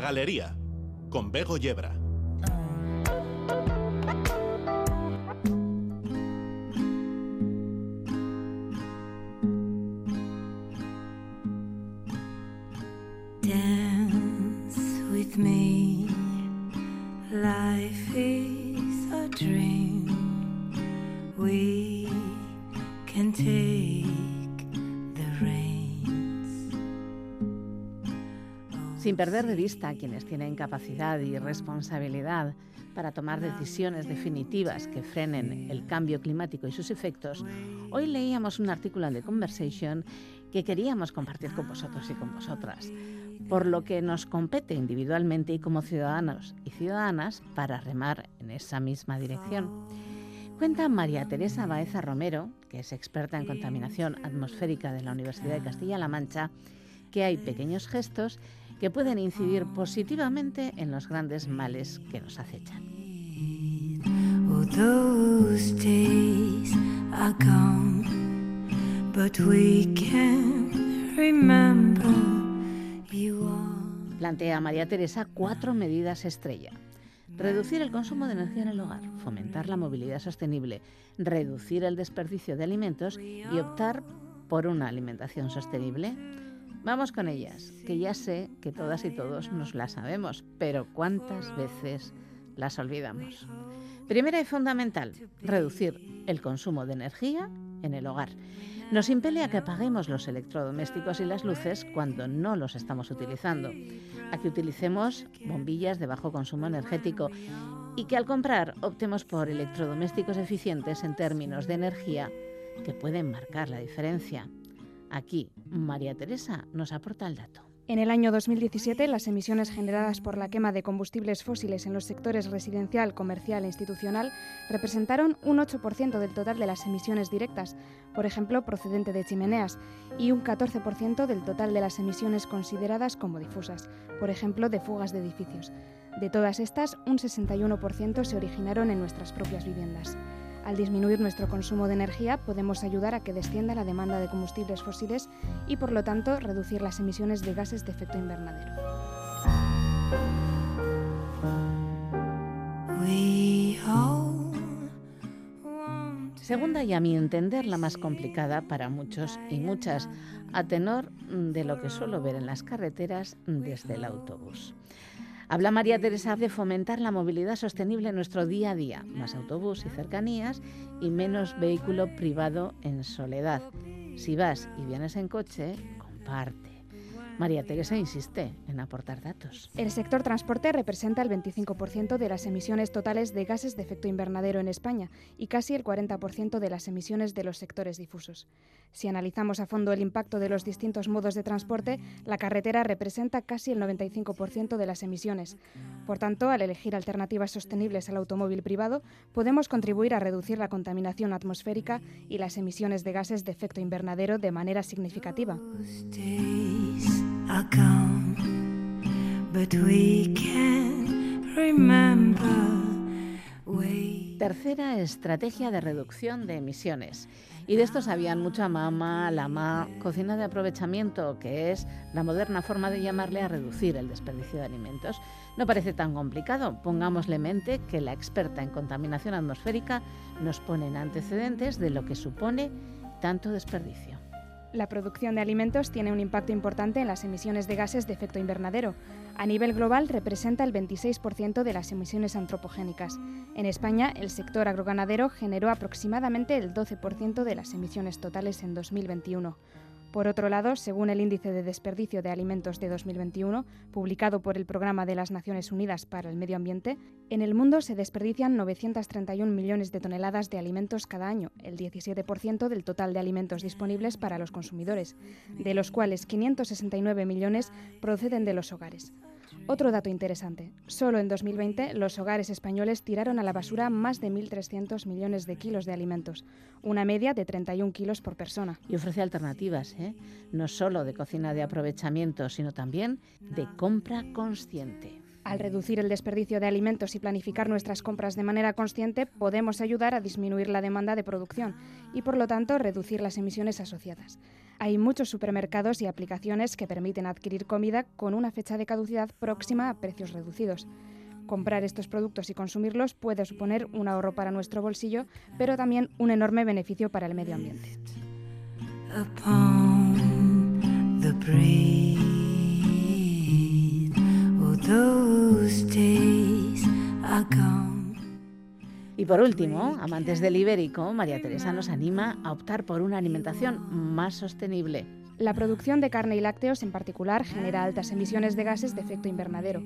Galería, con Bego Yebra. Perder de vista a quienes tienen capacidad y responsabilidad para tomar decisiones definitivas que frenen el cambio climático y sus efectos, hoy leíamos un artículo en The Conversation que queríamos compartir con vosotros y con vosotras, por lo que nos compete individualmente y como ciudadanos y ciudadanas para remar en esa misma dirección. Cuenta María Teresa Baeza Romero, que es experta en contaminación atmosférica de la Universidad de Castilla-La Mancha, que hay pequeños gestos que pueden incidir positivamente en los grandes males que nos acechan. Oh. Plantea María Teresa cuatro medidas estrella. Reducir el consumo de energía en el hogar, fomentar la movilidad sostenible, reducir el desperdicio de alimentos y optar por una alimentación sostenible. Vamos con ellas, que ya sé que todas y todos nos las sabemos, pero ¿cuántas veces las olvidamos? Primera y fundamental, reducir el consumo de energía en el hogar. Nos impele a que apaguemos los electrodomésticos y las luces cuando no los estamos utilizando, a que utilicemos bombillas de bajo consumo energético y que al comprar optemos por electrodomésticos eficientes en términos de energía que pueden marcar la diferencia. Aquí, María Teresa nos aporta el dato. En el año 2017, las emisiones generadas por la quema de combustibles fósiles en los sectores residencial, comercial e institucional representaron un 8% del total de las emisiones directas, por ejemplo, procedente de chimeneas, y un 14% del total de las emisiones consideradas como difusas, por ejemplo, de fugas de edificios. De todas estas, un 61% se originaron en nuestras propias viviendas. Al disminuir nuestro consumo de energía podemos ayudar a que descienda la demanda de combustibles fósiles y por lo tanto reducir las emisiones de gases de efecto invernadero. Segunda y a mi entender la más complicada para muchos y muchas, a tenor de lo que suelo ver en las carreteras desde el autobús. Habla María Teresa de fomentar la movilidad sostenible en nuestro día a día, más autobús y cercanías y menos vehículo privado en soledad. Si vas y vienes en coche, comparte. María Teresa insiste en aportar datos. El sector transporte representa el 25% de las emisiones totales de gases de efecto invernadero en España y casi el 40% de las emisiones de los sectores difusos. Si analizamos a fondo el impacto de los distintos modos de transporte, la carretera representa casi el 95% de las emisiones. Por tanto, al elegir alternativas sostenibles al automóvil privado, podemos contribuir a reducir la contaminación atmosférica y las emisiones de gases de efecto invernadero de manera significativa. Tercera estrategia de reducción de emisiones. Y de esto sabían mucho a mamá, la ma, cocina de aprovechamiento, que es la moderna forma de llamarle a reducir el desperdicio de alimentos. No parece tan complicado. Pongámosle mente que la experta en contaminación atmosférica nos pone en antecedentes de lo que supone tanto desperdicio. La producción de alimentos tiene un impacto importante en las emisiones de gases de efecto invernadero. A nivel global representa el 26% de las emisiones antropogénicas. En España, el sector agroganadero generó aproximadamente el 12% de las emisiones totales en 2021. Por otro lado, según el Índice de Desperdicio de Alimentos de 2021, publicado por el Programa de las Naciones Unidas para el Medio Ambiente, en el mundo se desperdician 931 millones de toneladas de alimentos cada año, el 17% del total de alimentos disponibles para los consumidores, de los cuales 569 millones proceden de los hogares. Otro dato interesante. Solo en 2020 los hogares españoles tiraron a la basura más de 1.300 millones de kilos de alimentos, una media de 31 kilos por persona. Y ofrece alternativas, ¿eh? no solo de cocina de aprovechamiento, sino también de compra consciente. Al reducir el desperdicio de alimentos y planificar nuestras compras de manera consciente, podemos ayudar a disminuir la demanda de producción y, por lo tanto, reducir las emisiones asociadas. Hay muchos supermercados y aplicaciones que permiten adquirir comida con una fecha de caducidad próxima a precios reducidos. Comprar estos productos y consumirlos puede suponer un ahorro para nuestro bolsillo, pero también un enorme beneficio para el medio ambiente. Y por último, amantes del ibérico, María Teresa nos anima a optar por una alimentación más sostenible. La producción de carne y lácteos en particular genera altas emisiones de gases de efecto invernadero.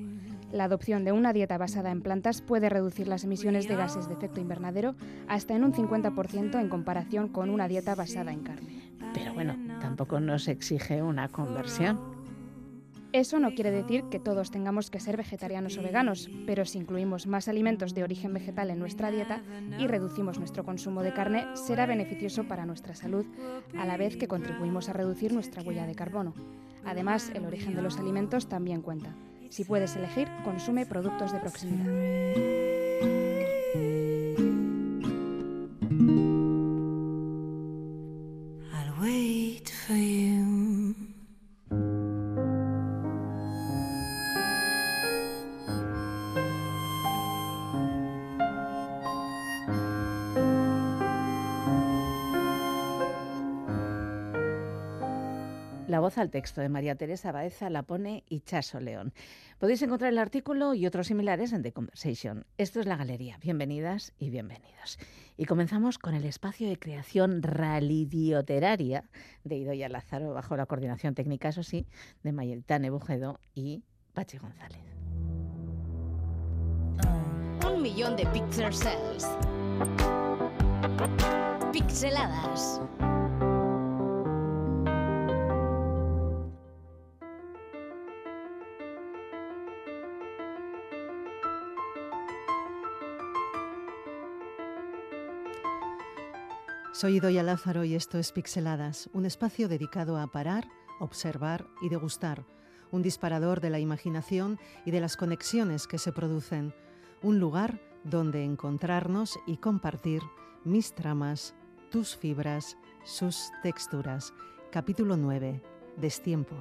La adopción de una dieta basada en plantas puede reducir las emisiones de gases de efecto invernadero hasta en un 50% en comparación con una dieta basada en carne. Pero bueno, tampoco nos exige una conversión. Eso no quiere decir que todos tengamos que ser vegetarianos o veganos, pero si incluimos más alimentos de origen vegetal en nuestra dieta y reducimos nuestro consumo de carne, será beneficioso para nuestra salud, a la vez que contribuimos a reducir nuestra huella de carbono. Además, el origen de los alimentos también cuenta. Si puedes elegir, consume productos de proximidad. Voz al texto de María Teresa Baeza la pone Ichaso León. Podéis encontrar el artículo y otros similares en The Conversation. Esto es la galería. Bienvenidas y bienvenidos. Y comenzamos con el espacio de creación ralidioteraria de Idoya Lázaro, bajo la coordinación técnica, eso sí, de Mayeltane Bujedo y Pachi González. Un millón de pixel cells. Pixeladas. Soy Idoya Lázaro y esto es Pixeladas, un espacio dedicado a parar, observar y degustar, un disparador de la imaginación y de las conexiones que se producen, un lugar donde encontrarnos y compartir mis tramas, tus fibras, sus texturas. Capítulo 9. Destiempo.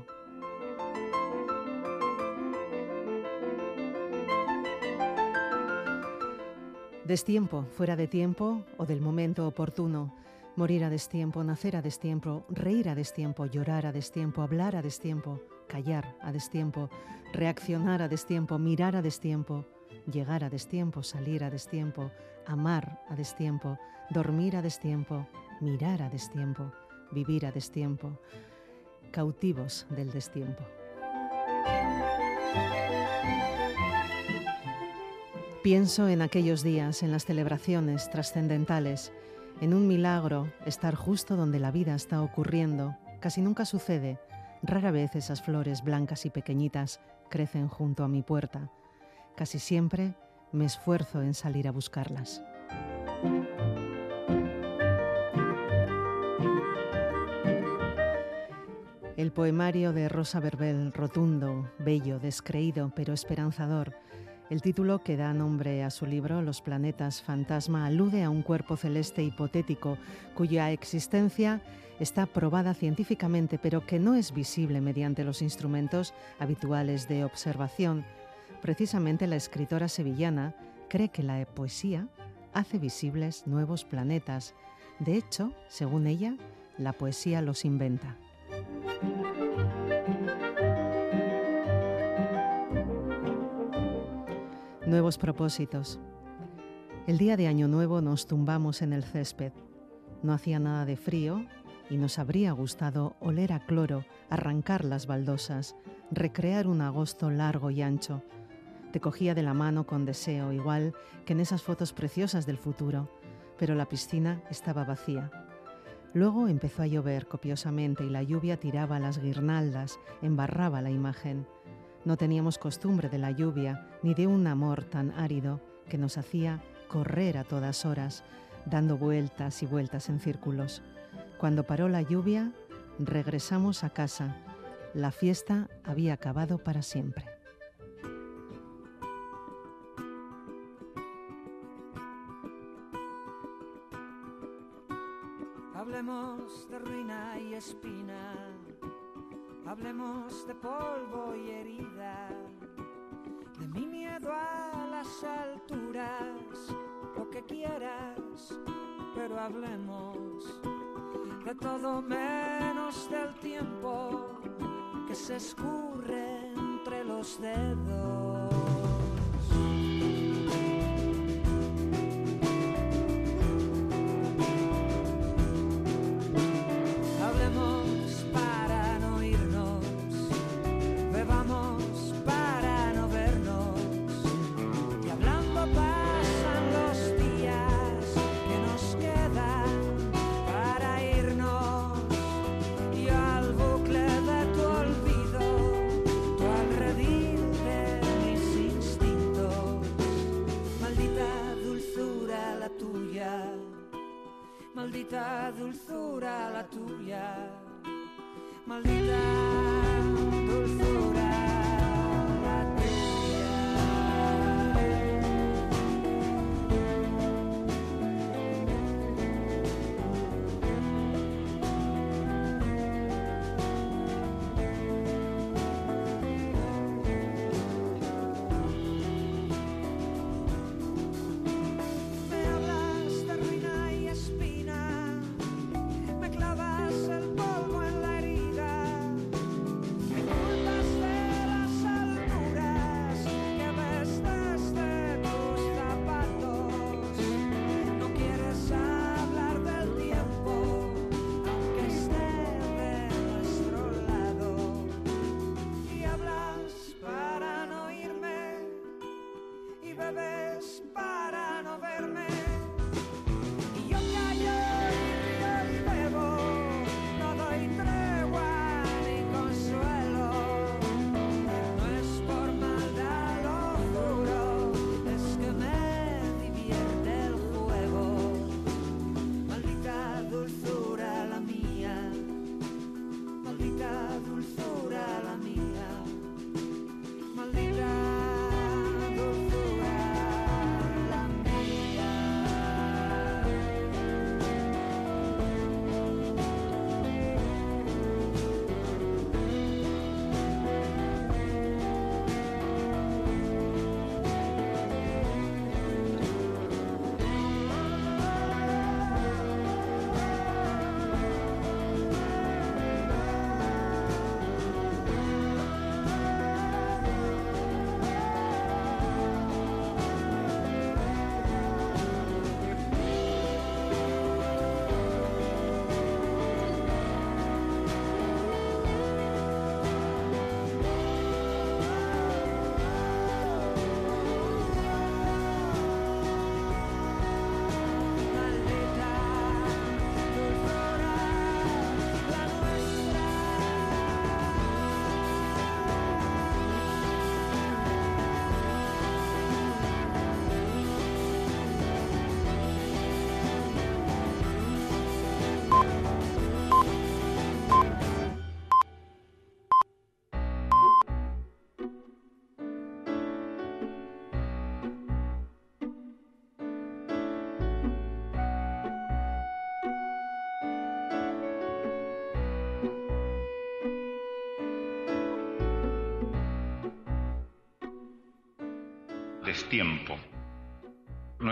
Destiempo, fuera de tiempo o del momento oportuno. Morir a destiempo, nacer a destiempo, reír a destiempo, llorar a destiempo, hablar a destiempo, callar a destiempo, reaccionar a destiempo, mirar a destiempo, llegar a destiempo, salir a destiempo, amar a destiempo, dormir a destiempo, mirar a destiempo, vivir a destiempo, cautivos del destiempo. Pienso en aquellos días, en las celebraciones trascendentales, en un milagro estar justo donde la vida está ocurriendo. Casi nunca sucede. Rara vez esas flores blancas y pequeñitas crecen junto a mi puerta. Casi siempre me esfuerzo en salir a buscarlas. El poemario de Rosa Verbel, rotundo, bello, descreído, pero esperanzador, el título que da nombre a su libro, Los planetas fantasma, alude a un cuerpo celeste hipotético cuya existencia está probada científicamente, pero que no es visible mediante los instrumentos habituales de observación. Precisamente la escritora sevillana cree que la poesía hace visibles nuevos planetas. De hecho, según ella, la poesía los inventa. Nuevos propósitos. El día de Año Nuevo nos tumbamos en el césped. No hacía nada de frío y nos habría gustado oler a cloro, arrancar las baldosas, recrear un agosto largo y ancho. Te cogía de la mano con deseo, igual que en esas fotos preciosas del futuro, pero la piscina estaba vacía. Luego empezó a llover copiosamente y la lluvia tiraba las guirnaldas, embarraba la imagen. No teníamos costumbre de la lluvia ni de un amor tan árido que nos hacía correr a todas horas, dando vueltas y vueltas en círculos. Cuando paró la lluvia, regresamos a casa. La fiesta había acabado para siempre.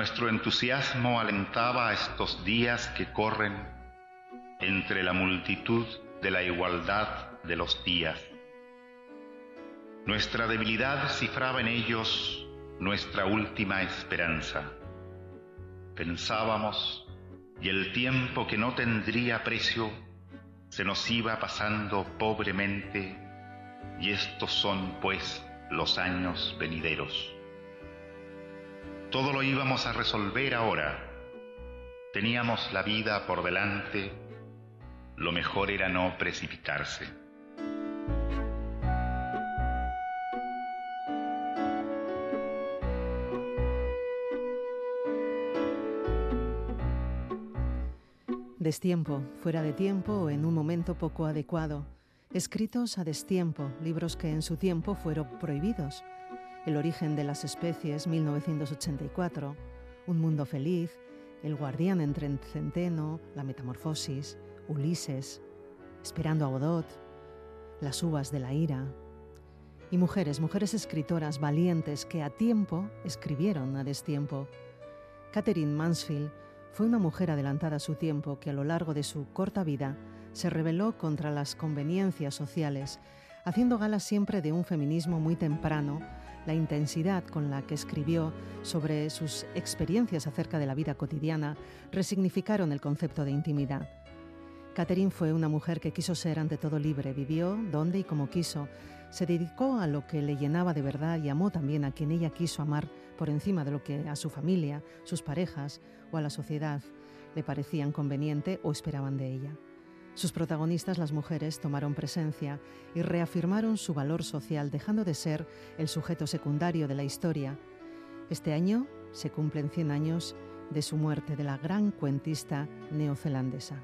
Nuestro entusiasmo alentaba estos días que corren entre la multitud de la igualdad de los días. Nuestra debilidad cifraba en ellos nuestra última esperanza. Pensábamos y el tiempo que no tendría precio se nos iba pasando pobremente y estos son pues los años venideros. Todo lo íbamos a resolver ahora. Teníamos la vida por delante. Lo mejor era no precipitarse. Destiempo, fuera de tiempo o en un momento poco adecuado. Escritos a destiempo, libros que en su tiempo fueron prohibidos el origen de las especies, 1984, Un mundo feliz, El guardián entre centeno, la metamorfosis, Ulises, Esperando a Godot, Las uvas de la ira. Y mujeres, mujeres escritoras valientes que a tiempo escribieron a destiempo. Catherine Mansfield fue una mujer adelantada a su tiempo que a lo largo de su corta vida se rebeló contra las conveniencias sociales, haciendo gala siempre de un feminismo muy temprano, la intensidad con la que escribió sobre sus experiencias acerca de la vida cotidiana resignificaron el concepto de intimidad. Catherine fue una mujer que quiso ser ante todo libre, vivió donde y como quiso, se dedicó a lo que le llenaba de verdad y amó también a quien ella quiso amar por encima de lo que a su familia, sus parejas o a la sociedad le parecían conveniente o esperaban de ella. Sus protagonistas, las mujeres, tomaron presencia y reafirmaron su valor social, dejando de ser el sujeto secundario de la historia. Este año se cumplen 100 años de su muerte de la gran cuentista neozelandesa.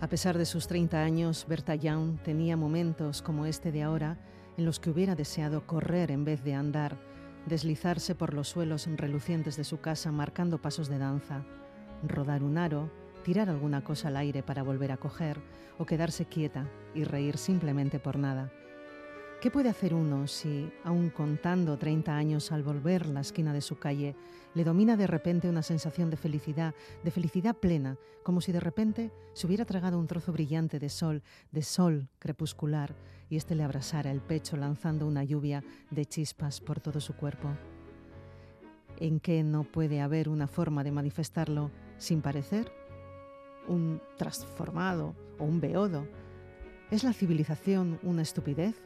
A pesar de sus 30 años, Berta Young tenía momentos como este de ahora en los que hubiera deseado correr en vez de andar, deslizarse por los suelos relucientes de su casa marcando pasos de danza, rodar un aro, tirar alguna cosa al aire para volver a coger o quedarse quieta y reír simplemente por nada. ¿Qué puede hacer uno si, aun contando 30 años al volver la esquina de su calle, le domina de repente una sensación de felicidad, de felicidad plena, como si de repente se hubiera tragado un trozo brillante de sol, de sol crepuscular, y éste le abrasara el pecho lanzando una lluvia de chispas por todo su cuerpo? ¿En qué no puede haber una forma de manifestarlo sin parecer? ¿Un transformado o un beodo? ¿Es la civilización una estupidez?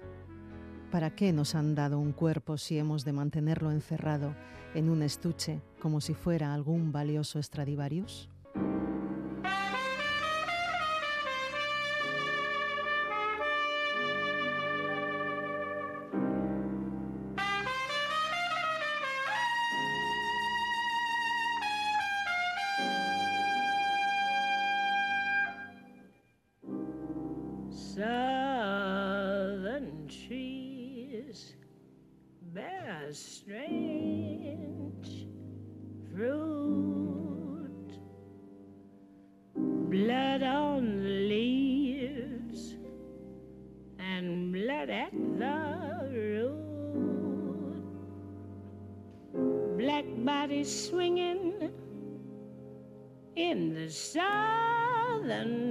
¿Para qué nos han dado un cuerpo si hemos de mantenerlo encerrado en un estuche como si fuera algún valioso Stradivarius? Swinging in the southern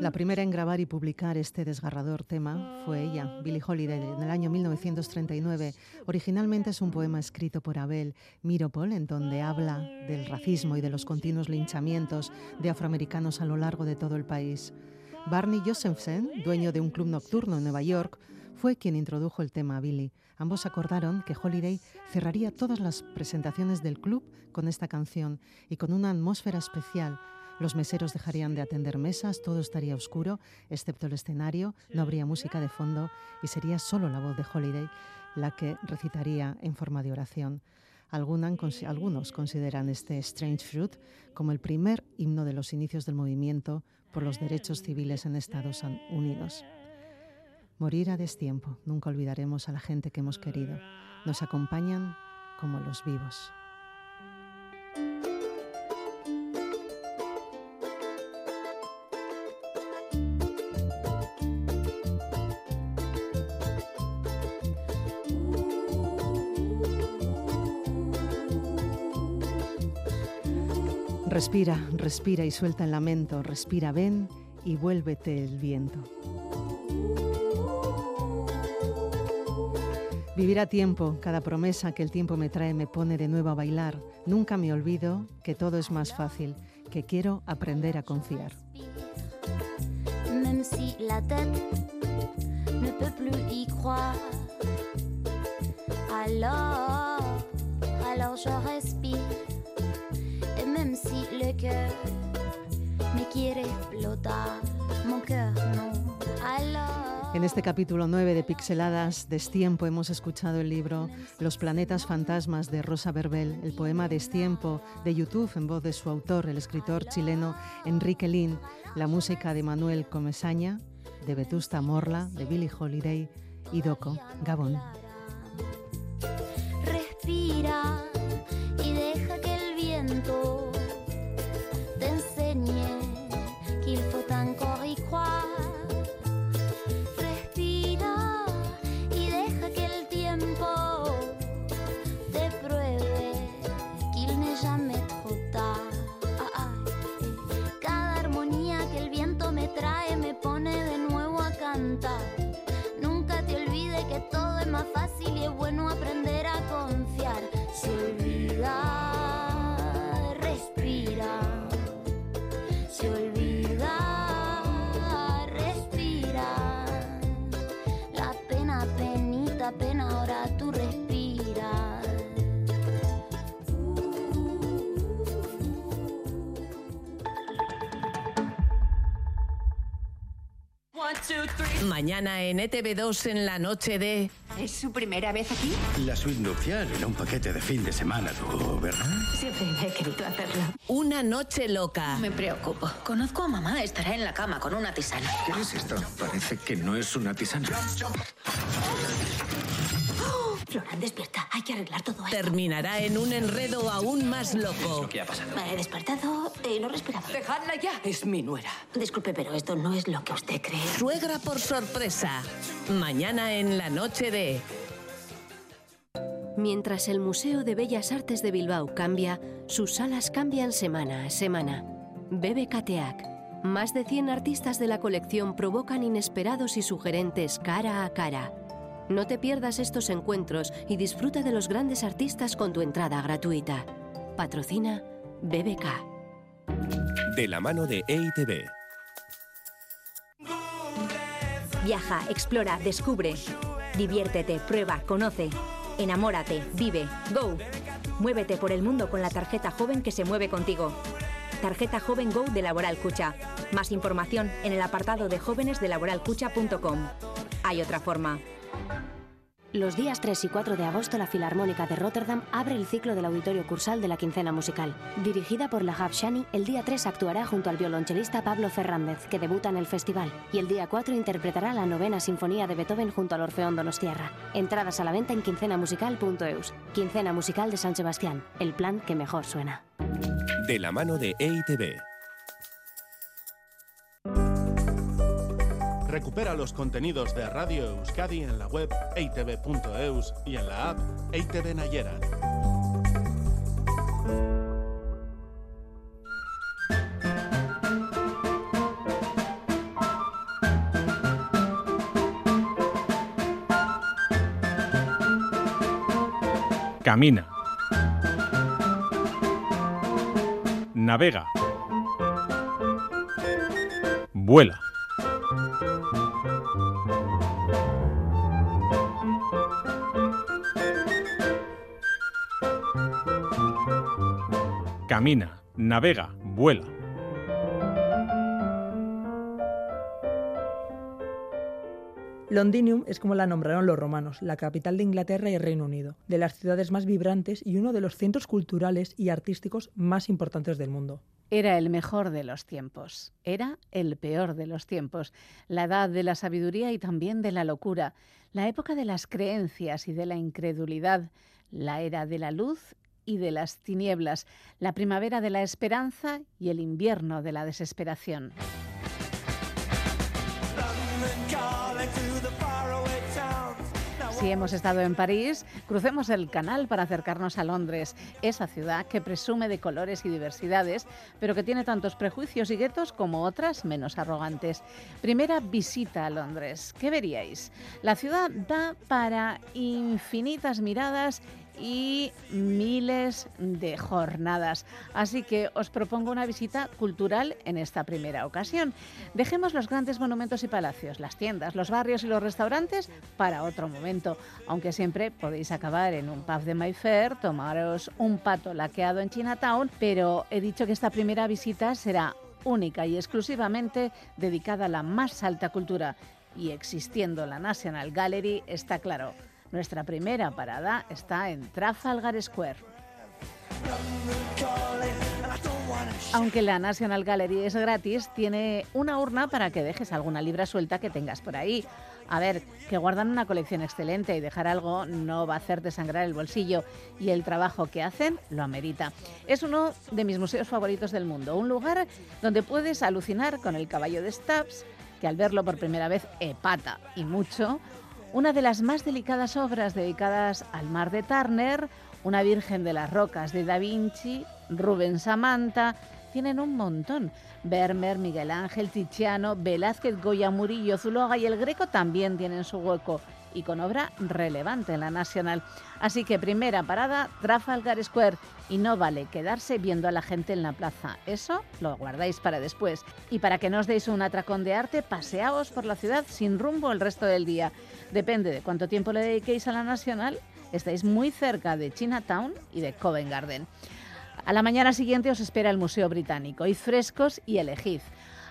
La primera en grabar y publicar este desgarrador tema fue ella, Billie Holiday, en el año 1939. Originalmente es un poema escrito por Abel Miropol, en donde habla del racismo y de los continuos linchamientos de afroamericanos a lo largo de todo el país. Barney Josephson, dueño de un club nocturno en Nueva York, fue quien introdujo el tema a Billy. Ambos acordaron que Holiday cerraría todas las presentaciones del club con esta canción y con una atmósfera especial. Los meseros dejarían de atender mesas, todo estaría oscuro, excepto el escenario, no habría música de fondo y sería solo la voz de Holiday la que recitaría en forma de oración. algunos consideran este Strange Fruit como el primer himno de los inicios del movimiento por los derechos civiles en Estados Unidos. Morir a destiempo, nunca olvidaremos a la gente que hemos querido. nos acompañan como los vivos. Respira, respira y suelta el lamento, respira, ven y vuélvete el viento. Vivir a tiempo, cada promesa que el tiempo me trae me pone de nuevo a bailar. Nunca me olvido que todo es más fácil, que quiero aprender a confiar. Et même si le me quiere explotar, mon cœur non, alors. En este capítulo 9 de Pixeladas, Destiempo, hemos escuchado el libro Los planetas fantasmas de Rosa Verbel, el poema Destiempo de YouTube en voz de su autor, el escritor chileno Enrique Lin, la música de Manuel Comesaña, de Vetusta Morla, de Billie Holiday y Doco, Gabón. Respira fácil y es bueno aprender Mañana en ETV2 en la noche de... ¿Es su primera vez aquí? La suite nupcial era un paquete de fin de semana, tú, ¿verdad? Siempre he querido hacerlo. Una noche loca. Me preocupo. Conozco a mamá, estará en la cama con una tisana. ¿Qué es esto? Parece que no es una tisana. Florán, despierta. Hay que arreglar todo esto. Terminará en un enredo aún más loco. ¿Qué ha pasado? Me he despertado y no respiraba. Dejadla ya. Es mi nuera. Disculpe, pero esto no es lo que usted cree. Suegra por sorpresa. Mañana en la noche de... Mientras el Museo de Bellas Artes de Bilbao cambia, sus salas cambian semana a semana. BBKTEAC. Más de 100 artistas de la colección provocan inesperados y sugerentes cara a cara. No te pierdas estos encuentros y disfruta de los grandes artistas con tu entrada gratuita. Patrocina BBK. De la mano de EITB. Viaja, explora, descubre. Diviértete, prueba, conoce. Enamórate, vive, go. Muévete por el mundo con la tarjeta joven que se mueve contigo. Tarjeta Joven Go de Laboral Cucha. Más información en el apartado de jóvenes de laboralcucha.com. Hay otra forma. Los días 3 y 4 de agosto la Filarmónica de Rotterdam abre el ciclo del auditorio cursal de la quincena musical. Dirigida por Lahab Shani, el día 3 actuará junto al violonchelista Pablo Fernández, que debuta en el festival, y el día 4 interpretará la novena sinfonía de Beethoven junto al Orfeón Donostiarra. Entradas a la venta en quincenamusical.eus. Quincena Musical de San Sebastián, el plan que mejor suena. De la mano de EITB. Recupera los contenidos de Radio Euskadi en la web eitv.eus y en la app EITV. Camina. Navega. Vuela. Camina, navega, vuela. Londinium es como la nombraron los romanos, la capital de Inglaterra y Reino Unido, de las ciudades más vibrantes y uno de los centros culturales y artísticos más importantes del mundo. Era el mejor de los tiempos, era el peor de los tiempos, la edad de la sabiduría y también de la locura, la época de las creencias y de la incredulidad, la era de la luz y de las tinieblas, la primavera de la esperanza y el invierno de la desesperación. Si hemos estado en París, crucemos el canal para acercarnos a Londres, esa ciudad que presume de colores y diversidades, pero que tiene tantos prejuicios y guetos como otras menos arrogantes. Primera visita a Londres. ¿Qué veríais? La ciudad da para infinitas miradas y miles de jornadas. Así que os propongo una visita cultural en esta primera ocasión. Dejemos los grandes monumentos y palacios, las tiendas, los barrios y los restaurantes para otro momento, aunque siempre podéis acabar en un pub de Mayfair, tomaros un pato laqueado en Chinatown, pero he dicho que esta primera visita será única y exclusivamente dedicada a la más alta cultura y existiendo la National Gallery, está claro, nuestra primera parada está en Trafalgar Square. Aunque la National Gallery es gratis, tiene una urna para que dejes alguna libra suelta que tengas por ahí. A ver, que guardan una colección excelente y dejar algo no va a hacerte sangrar el bolsillo y el trabajo que hacen lo amerita. Es uno de mis museos favoritos del mundo, un lugar donde puedes alucinar con el caballo de Stubbs, que al verlo por primera vez epata y mucho, una de las más delicadas obras dedicadas al mar de Turner, una Virgen de las Rocas de Da Vinci, Rubens Samantha, tienen un montón. Vermeer, Miguel Ángel, Tiziano, Velázquez, Goya, Murillo, Zuloaga y el Greco también tienen su hueco y con obra relevante en la nacional. Así que primera parada, Trafalgar Square. Y no vale quedarse viendo a la gente en la plaza. Eso lo guardáis para después. Y para que no os deis un atracón de arte, paseaos por la ciudad sin rumbo el resto del día. Depende de cuánto tiempo le dediquéis a la nacional, estáis muy cerca de Chinatown y de Covent Garden. A la mañana siguiente os espera el Museo Británico. Id frescos y elegid.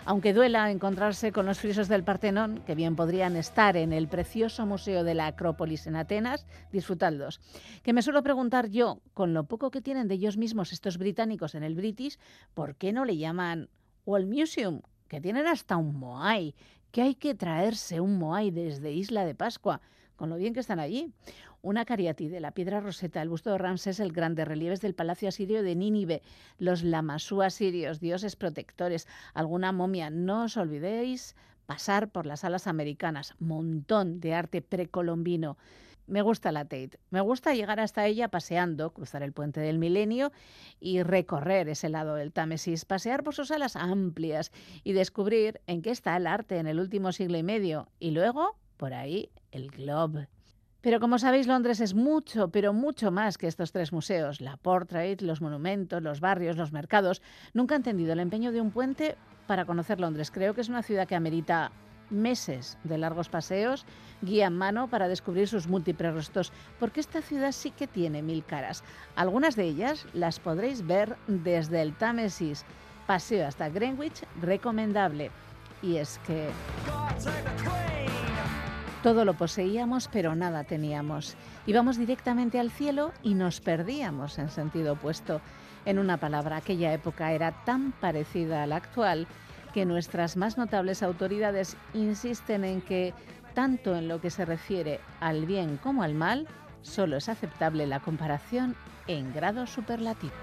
Aunque duela encontrarse con los frisos del Partenón, que bien podrían estar en el precioso Museo de la Acrópolis en Atenas, disfrutadlos. Que me suelo preguntar yo, con lo poco que tienen de ellos mismos estos británicos en el British, ¿por qué no le llaman World Museum? Que tienen hasta un Moai, que hay que traerse un Moai desde Isla de Pascua, con lo bien que están allí. Una cariatide, la piedra roseta, el busto de Ramsés el Grande, relieves del palacio asirio de Nínive, los lamasú asirios, dioses protectores, alguna momia. No os olvidéis pasar por las salas americanas, montón de arte precolombino. Me gusta la Tate. Me gusta llegar hasta ella paseando, cruzar el puente del milenio y recorrer ese lado del Támesis, pasear por sus salas amplias y descubrir en qué está el arte en el último siglo y medio. Y luego, por ahí, el Globe. Pero como sabéis, Londres es mucho, pero mucho más que estos tres museos. La Portrait, los monumentos, los barrios, los mercados. Nunca he entendido el empeño de un puente para conocer Londres. Creo que es una ciudad que amerita meses de largos paseos, guía en mano para descubrir sus múltiples rostros, porque esta ciudad sí que tiene mil caras. Algunas de ellas las podréis ver desde el Támesis. Paseo hasta Greenwich, recomendable. Y es que... Todo lo poseíamos, pero nada teníamos. Íbamos directamente al cielo y nos perdíamos en sentido opuesto. En una palabra, aquella época era tan parecida a la actual que nuestras más notables autoridades insisten en que, tanto en lo que se refiere al bien como al mal, solo es aceptable la comparación en grado superlativo.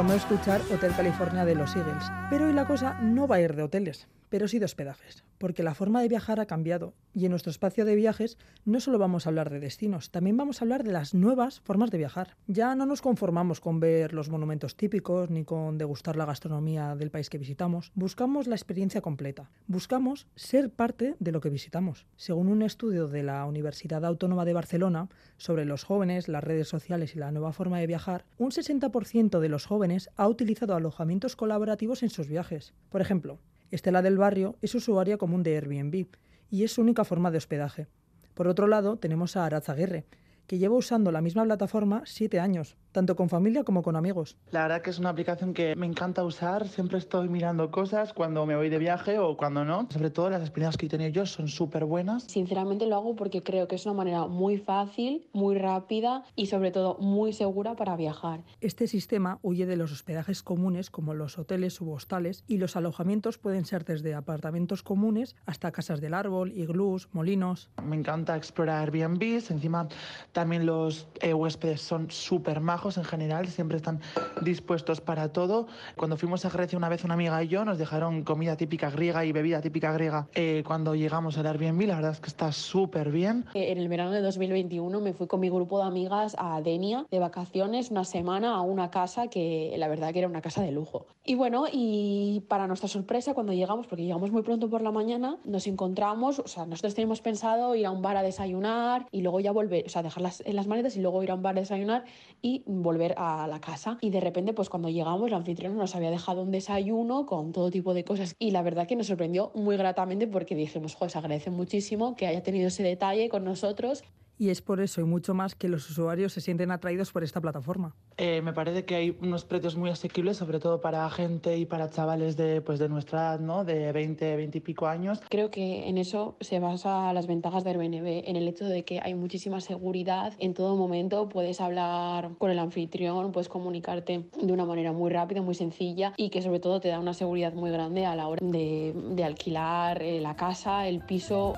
Acabamos escuchar Hotel California de los Eagles. Pero hoy la cosa no va a ir de hoteles, pero sí de hospedajes, porque la forma de viajar ha cambiado y en nuestro espacio de viajes no solo vamos a hablar de destinos, también vamos a hablar de las nuevas formas de viajar. Ya no nos conformamos con ver los monumentos típicos ni con degustar la gastronomía del país que visitamos, buscamos la experiencia completa, buscamos ser parte de lo que visitamos. Según un estudio de la Universidad Autónoma de Barcelona sobre los jóvenes, las redes sociales y la nueva forma de viajar, un 60% de los jóvenes ha utilizado alojamientos colaborativos en sus viajes. Por ejemplo, Estela del Barrio es usuaria común de Airbnb y es su única forma de hospedaje. Por otro lado, tenemos a Aratz Aguirre, que lleva usando la misma plataforma siete años, tanto con familia como con amigos. La verdad que es una aplicación que me encanta usar, siempre estoy mirando cosas cuando me voy de viaje o cuando no. Sobre todo las experiencias que he tenido yo son súper buenas. Sinceramente lo hago porque creo que es una manera muy fácil, muy rápida y sobre todo muy segura para viajar. Este sistema huye de los hospedajes comunes como los hoteles u hostales y los alojamientos pueden ser desde apartamentos comunes hasta casas del árbol, iglús, molinos. Me encanta explorar Airbnb, encima también los eh, huéspedes son súper majos en general, siempre están dispuestos para todo. Cuando fuimos a Grecia una vez una amiga y yo nos dejaron comida típica griega y bebida típica griega eh, cuando llegamos al Airbnb, la verdad es que está súper bien. En el verano de 2021 me fui con mi grupo de amigas a Denia de vacaciones una semana a una casa que la verdad que era una casa de lujo. Y bueno, y para nuestra sorpresa cuando llegamos, porque llegamos muy pronto por la mañana, nos encontramos, o sea, nosotros teníamos pensado ir a un bar a desayunar y luego ya volver, o sea, dejarlas en las maletas y luego ir a un bar a desayunar y volver a la casa. Y de repente, pues cuando llegamos, la anfitriona nos había dejado un desayuno con todo tipo de cosas. Y la verdad que nos sorprendió muy gratamente porque dijimos, joder, agradece muchísimo que haya tenido ese detalle con nosotros. Y es por eso y mucho más que los usuarios se sienten atraídos por esta plataforma. Eh, me parece que hay unos precios muy asequibles, sobre todo para gente y para chavales de, pues, de nuestra edad, ¿no? de 20, 20 y pico años. Creo que en eso se basa las ventajas de Airbnb, en el hecho de que hay muchísima seguridad. En todo momento puedes hablar con el anfitrión, puedes comunicarte de una manera muy rápida, muy sencilla y que sobre todo te da una seguridad muy grande a la hora de, de alquilar eh, la casa, el piso.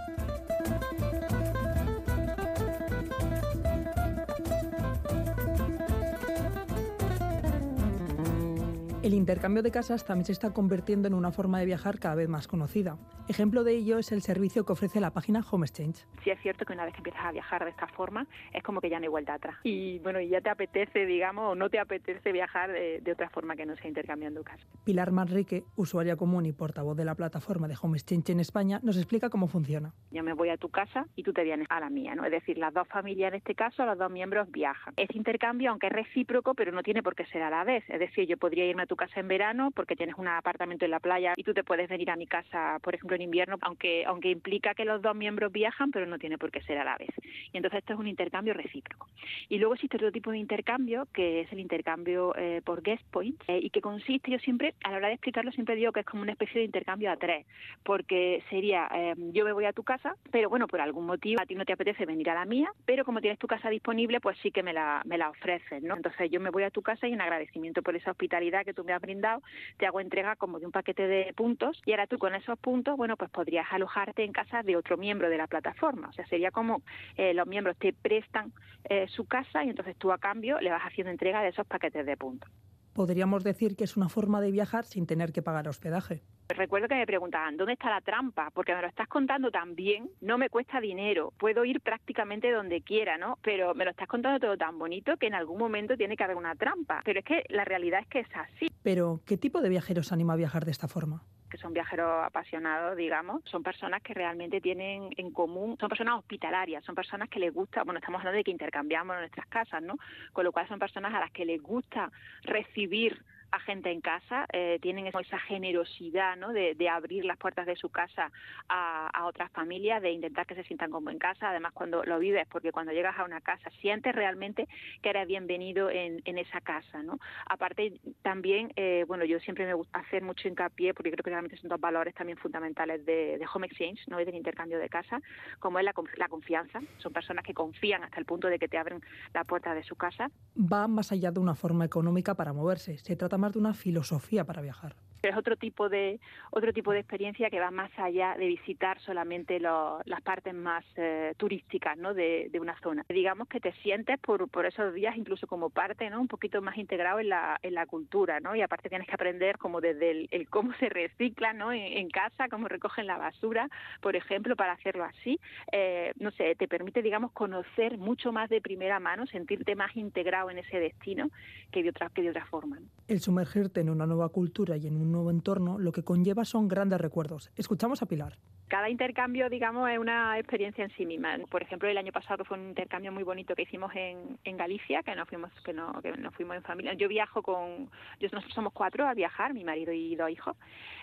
El intercambio de casas también se está convirtiendo en una forma de viajar cada vez más conocida. Ejemplo de ello es el servicio que ofrece la página Home Exchange. Sí es cierto que una vez que empiezas a viajar de esta forma es como que ya no hay vuelta atrás. Y bueno, y ya te apetece, digamos, o no te apetece viajar de, de otra forma que no sea intercambiando casas. Pilar Manrique, usuaria común y portavoz de la plataforma de Home Exchange en España, nos explica cómo funciona. Yo me voy a tu casa y tú te vienes a la mía, ¿no? Es decir, las dos familias en este caso, los dos miembros viajan. Es intercambio, aunque es recíproco, pero no tiene por qué ser a la vez. Es decir, yo podría irme a tu casa en verano porque tienes un apartamento en la playa y tú te puedes venir a mi casa, por ejemplo, en invierno, aunque, aunque implica que los dos miembros viajan, pero no tiene por qué ser a la vez. Y entonces esto es un intercambio recíproco. Y luego existe otro tipo de intercambio, que es el intercambio eh, por guest points, eh, y que consiste, yo siempre, a la hora de explicarlo, siempre digo que es como una especie de intercambio a tres, porque sería, eh, yo me voy a tu casa, pero bueno, por algún motivo a ti no te apetece venir a la mía, pero como tienes tu casa disponible, pues sí que me la, me la ofreces, ¿no? Entonces yo me voy a tu casa y en agradecimiento por esa hospitalidad que tú me has brindado, te hago entrega como de un paquete de puntos y ahora tú con esos puntos, bueno, pues podrías alojarte en casa de otro miembro de la plataforma. O sea, sería como eh, los miembros te prestan eh, su casa y entonces tú a cambio le vas haciendo entrega de esos paquetes de puntos. Podríamos decir que es una forma de viajar sin tener que pagar hospedaje. Recuerdo que me preguntaban, ¿dónde está la trampa? Porque me lo estás contando tan bien, no me cuesta dinero, puedo ir prácticamente donde quiera, ¿no? Pero me lo estás contando todo tan bonito que en algún momento tiene que haber una trampa. Pero es que la realidad es que es así. Pero, ¿qué tipo de viajeros anima a viajar de esta forma? Que son viajeros apasionados, digamos, son personas que realmente tienen en común, son personas hospitalarias, son personas que les gusta, bueno, estamos hablando de que intercambiamos nuestras casas, ¿no? Con lo cual son personas a las que les gusta recibir a gente en casa, eh, tienen esa generosidad ¿no? de, de, abrir las puertas de su casa a, a, otras familias, de intentar que se sientan como en casa, además cuando lo vives, porque cuando llegas a una casa sientes realmente que eres bienvenido en, en esa casa. ¿no? Aparte, también, eh, bueno, yo siempre me gusta hacer mucho hincapié, porque creo que realmente son dos valores también fundamentales de, de Home Exchange ¿no? y del intercambio de casa, como es la, la confianza. Son personas que confían hasta el punto de que te abren la puerta de su casa. Va más allá de una forma económica para moverse, se trata de una filosofía para viajar. Pero es otro tipo de otro tipo de experiencia que va más allá de visitar solamente lo, las partes más eh, turísticas ¿no? de, una zona. Digamos que te sientes por, por esos días incluso como parte, ¿no? un poquito más integrado en la, en la cultura, ¿no? y aparte tienes que aprender como desde el, el cómo se recicla ¿no? En, casa, cómo recogen la basura, por ejemplo, para hacerlo así. Eh, no sé, te permite, digamos, conocer mucho más de primera mano, sentirte más integrado en ese destino que de otra, que de otra forma. El sumergirte en una nueva cultura y en nuevo entorno lo que conlleva son grandes recuerdos. Escuchamos a Pilar. Cada intercambio, digamos, es una experiencia en sí misma. Por ejemplo, el año pasado fue un intercambio muy bonito que hicimos en, en Galicia, que nos fuimos que, no, que nos fuimos en familia. Yo viajo con, yo, nosotros somos cuatro a viajar, mi marido y dos hijos.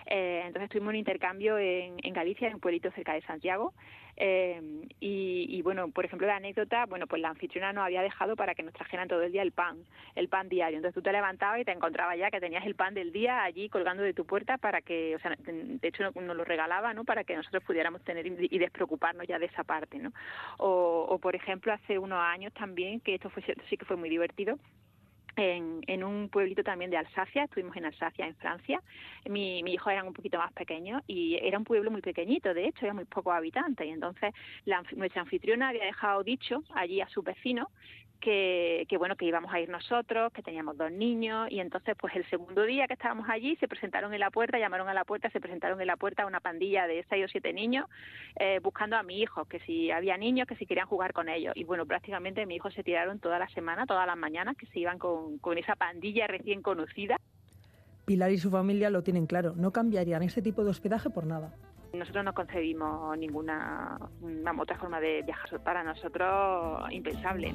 Eh, entonces tuvimos un intercambio en, en Galicia, en un pueblito cerca de Santiago. Eh, y, y, bueno, por ejemplo, la anécdota, bueno, pues la anfitriona nos había dejado para que nos trajeran todo el día el pan, el pan diario. Entonces tú te levantabas y te encontrabas ya que tenías el pan del día allí colgando de tu puerta para que, o sea, de hecho nos lo regalaba, ¿no? Para que nosotros pudiéramos tener y despreocuparnos ya de esa parte, ¿no? O, o por ejemplo, hace unos años también, que esto fue, sí que fue muy divertido, en, en, un pueblito también de Alsacia, estuvimos en Alsacia, en Francia. Mi, mi hijo eran un poquito más pequeños y era un pueblo muy pequeñito, de hecho, era muy pocos habitantes. Y entonces la, nuestra anfitriona había dejado dicho allí a sus vecinos que, que, bueno que íbamos a ir nosotros, que teníamos dos niños y entonces pues el segundo día que estábamos allí se presentaron en la puerta, llamaron a la puerta, se presentaron en la puerta una pandilla de seis o siete niños eh, buscando a mi hijo, que si había niños, que si querían jugar con ellos y bueno prácticamente mi hijo se tiraron toda la semana, todas las mañanas que se iban con, con esa pandilla recién conocida. Pilar y su familia lo tienen claro, no cambiarían ese tipo de hospedaje por nada. Nosotros no concebimos ninguna vamos, otra forma de viajar para nosotros impensable.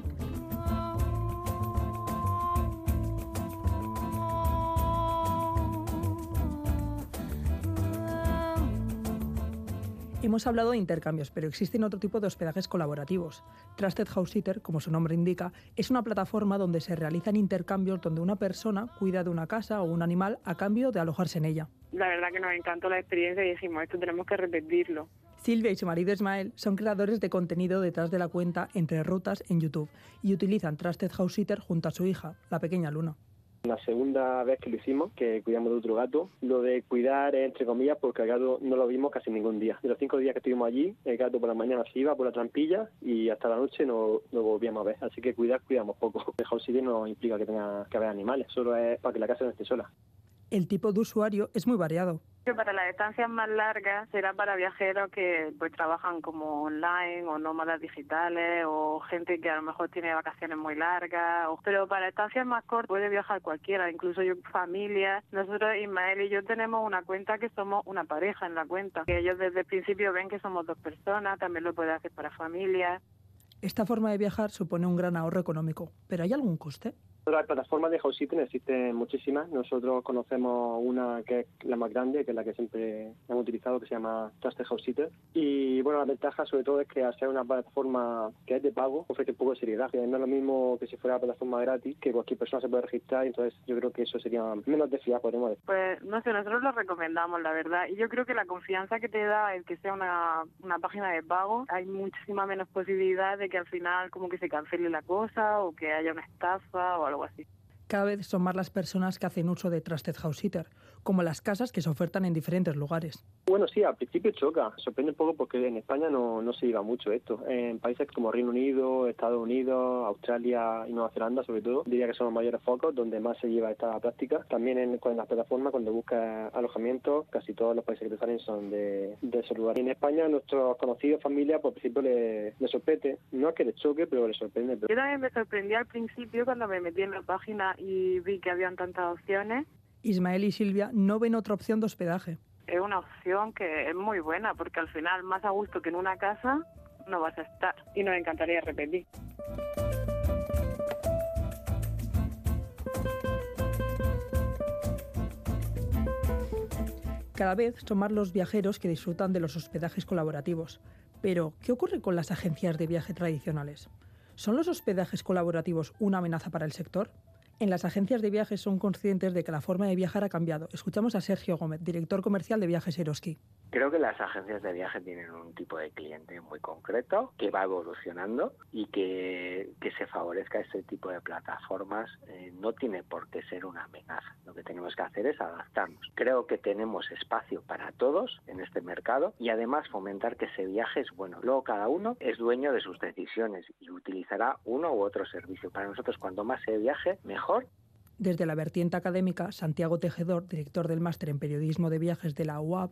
Hemos hablado de intercambios, pero existen otro tipo de hospedajes colaborativos. Trusted House Sitter, como su nombre indica, es una plataforma donde se realizan intercambios donde una persona cuida de una casa o un animal a cambio de alojarse en ella. La verdad que nos encantó la experiencia y dijimos, esto tenemos que repetirlo. Silvia y su marido Ismael son creadores de contenido detrás de la cuenta Entre Rutas en YouTube y utilizan Trusted House Sitter junto a su hija, la pequeña Luna. La segunda vez que lo hicimos, que cuidamos de otro gato, lo de cuidar entre comillas porque el gato no lo vimos casi ningún día. De los cinco días que estuvimos allí, el gato por la mañana se iba por la trampilla y hasta la noche no lo volvíamos a ver. Así que cuidar, cuidamos poco. House sitting no implica que tenga que haber animales, solo es para que la casa no esté sola. El tipo de usuario es muy variado. Para las estancias más largas será para viajeros que pues trabajan como online o nómadas digitales o gente que a lo mejor tiene vacaciones muy largas. O, pero para estancias más cortas puede viajar cualquiera, incluso yo familia. Nosotros, Ismael y yo tenemos una cuenta que somos una pareja en la cuenta. Que ellos desde el principio ven que somos dos personas, también lo puede hacer para familias. Esta forma de viajar supone un gran ahorro económico, pero ¿hay algún coste? Las plataformas de house existen muchísimas. Nosotros conocemos una que es la más grande, que es la que siempre hemos utilizado, que se llama Trusted House Sitter. Y bueno, la ventaja sobre todo es que al ser una plataforma que es de pago, ofrece un poco de seriedad. Que no es lo mismo que si fuera una plataforma gratis, que cualquier persona se puede registrar. Entonces yo creo que eso sería menos de podemos decir. Pues no sé, nosotros lo recomendamos, la verdad. Y yo creo que la confianza que te da el que sea una, una página de pago, hay muchísima menos posibilidad de que al final como que se cancele la cosa o que haya una estafa o algo Cada vez son más las personas que hacen uso de Trusted House Sitter, como las casas que se ofertan en diferentes lugares. Bueno, sí, al principio choca. Sorprende un poco porque en España no, no se lleva mucho esto. En países como Reino Unido, Estados Unidos, Australia y Nueva Zelanda, sobre todo, diría que son los mayores focos donde más se lleva esta práctica. También en, en las plataformas, cuando buscas alojamiento, casi todos los países que te salen son de, de esos lugares. Y en España, nuestros conocidos, familia, por principio les le sorprende. No es que les choque, pero les sorprende. Pero... Yo también me sorprendí al principio cuando me metí en la página y vi que habían tantas opciones. Ismael y Silvia no ven otra opción de hospedaje. Es una opción que es muy buena porque al final más a gusto que en una casa no vas a estar y nos encantaría repetir. Cada vez son más los viajeros que disfrutan de los hospedajes colaborativos. Pero, ¿qué ocurre con las agencias de viaje tradicionales? ¿Son los hospedajes colaborativos una amenaza para el sector? En las agencias de viajes son conscientes de que la forma de viajar ha cambiado. Escuchamos a Sergio Gómez, director comercial de Viajes Eroski. Creo que las agencias de viaje tienen un tipo de cliente muy concreto que va evolucionando y que, que se favorezca este tipo de plataformas eh, no tiene por qué ser una amenaza. Lo que tenemos que hacer es adaptarnos. Creo que tenemos espacio para todos en este mercado y además fomentar que ese viaje es bueno. Luego cada uno es dueño de sus decisiones y utilizará uno u otro servicio. Para nosotros cuanto más se viaje, mejor desde la vertiente académica, Santiago Tejedor, director del máster en periodismo de viajes de la UAB,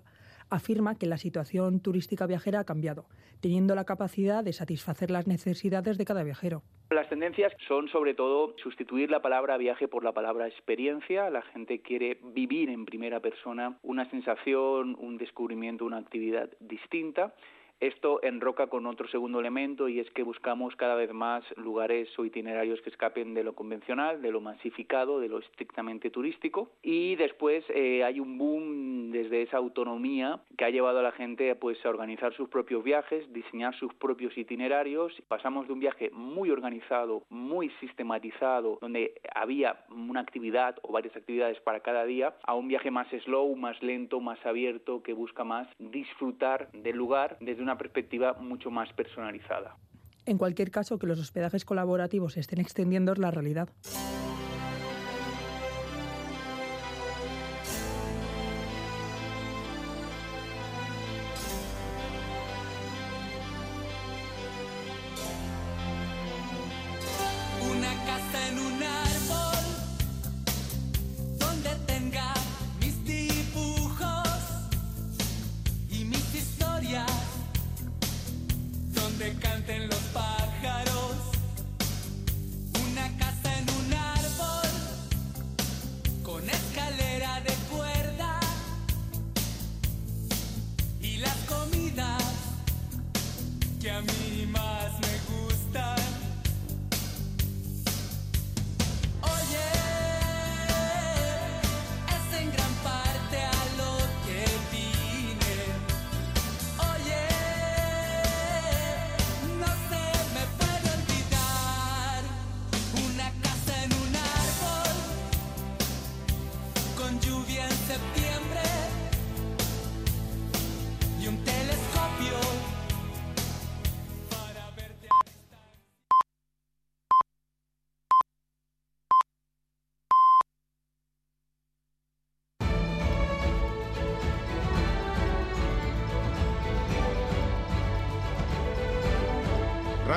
afirma que la situación turística viajera ha cambiado, teniendo la capacidad de satisfacer las necesidades de cada viajero. Las tendencias son sobre todo sustituir la palabra viaje por la palabra experiencia. La gente quiere vivir en primera persona una sensación, un descubrimiento, una actividad distinta esto enroca con otro segundo elemento y es que buscamos cada vez más lugares o itinerarios que escapen de lo convencional, de lo masificado, de lo estrictamente turístico. Y después eh, hay un boom desde esa autonomía que ha llevado a la gente pues, a organizar sus propios viajes, diseñar sus propios itinerarios. Pasamos de un viaje muy organizado, muy sistematizado, donde había una actividad o varias actividades para cada día, a un viaje más slow, más lento, más abierto, que busca más disfrutar del lugar desde una perspectiva mucho más personalizada. En cualquier caso, que los hospedajes colaborativos estén extendiendo es la realidad.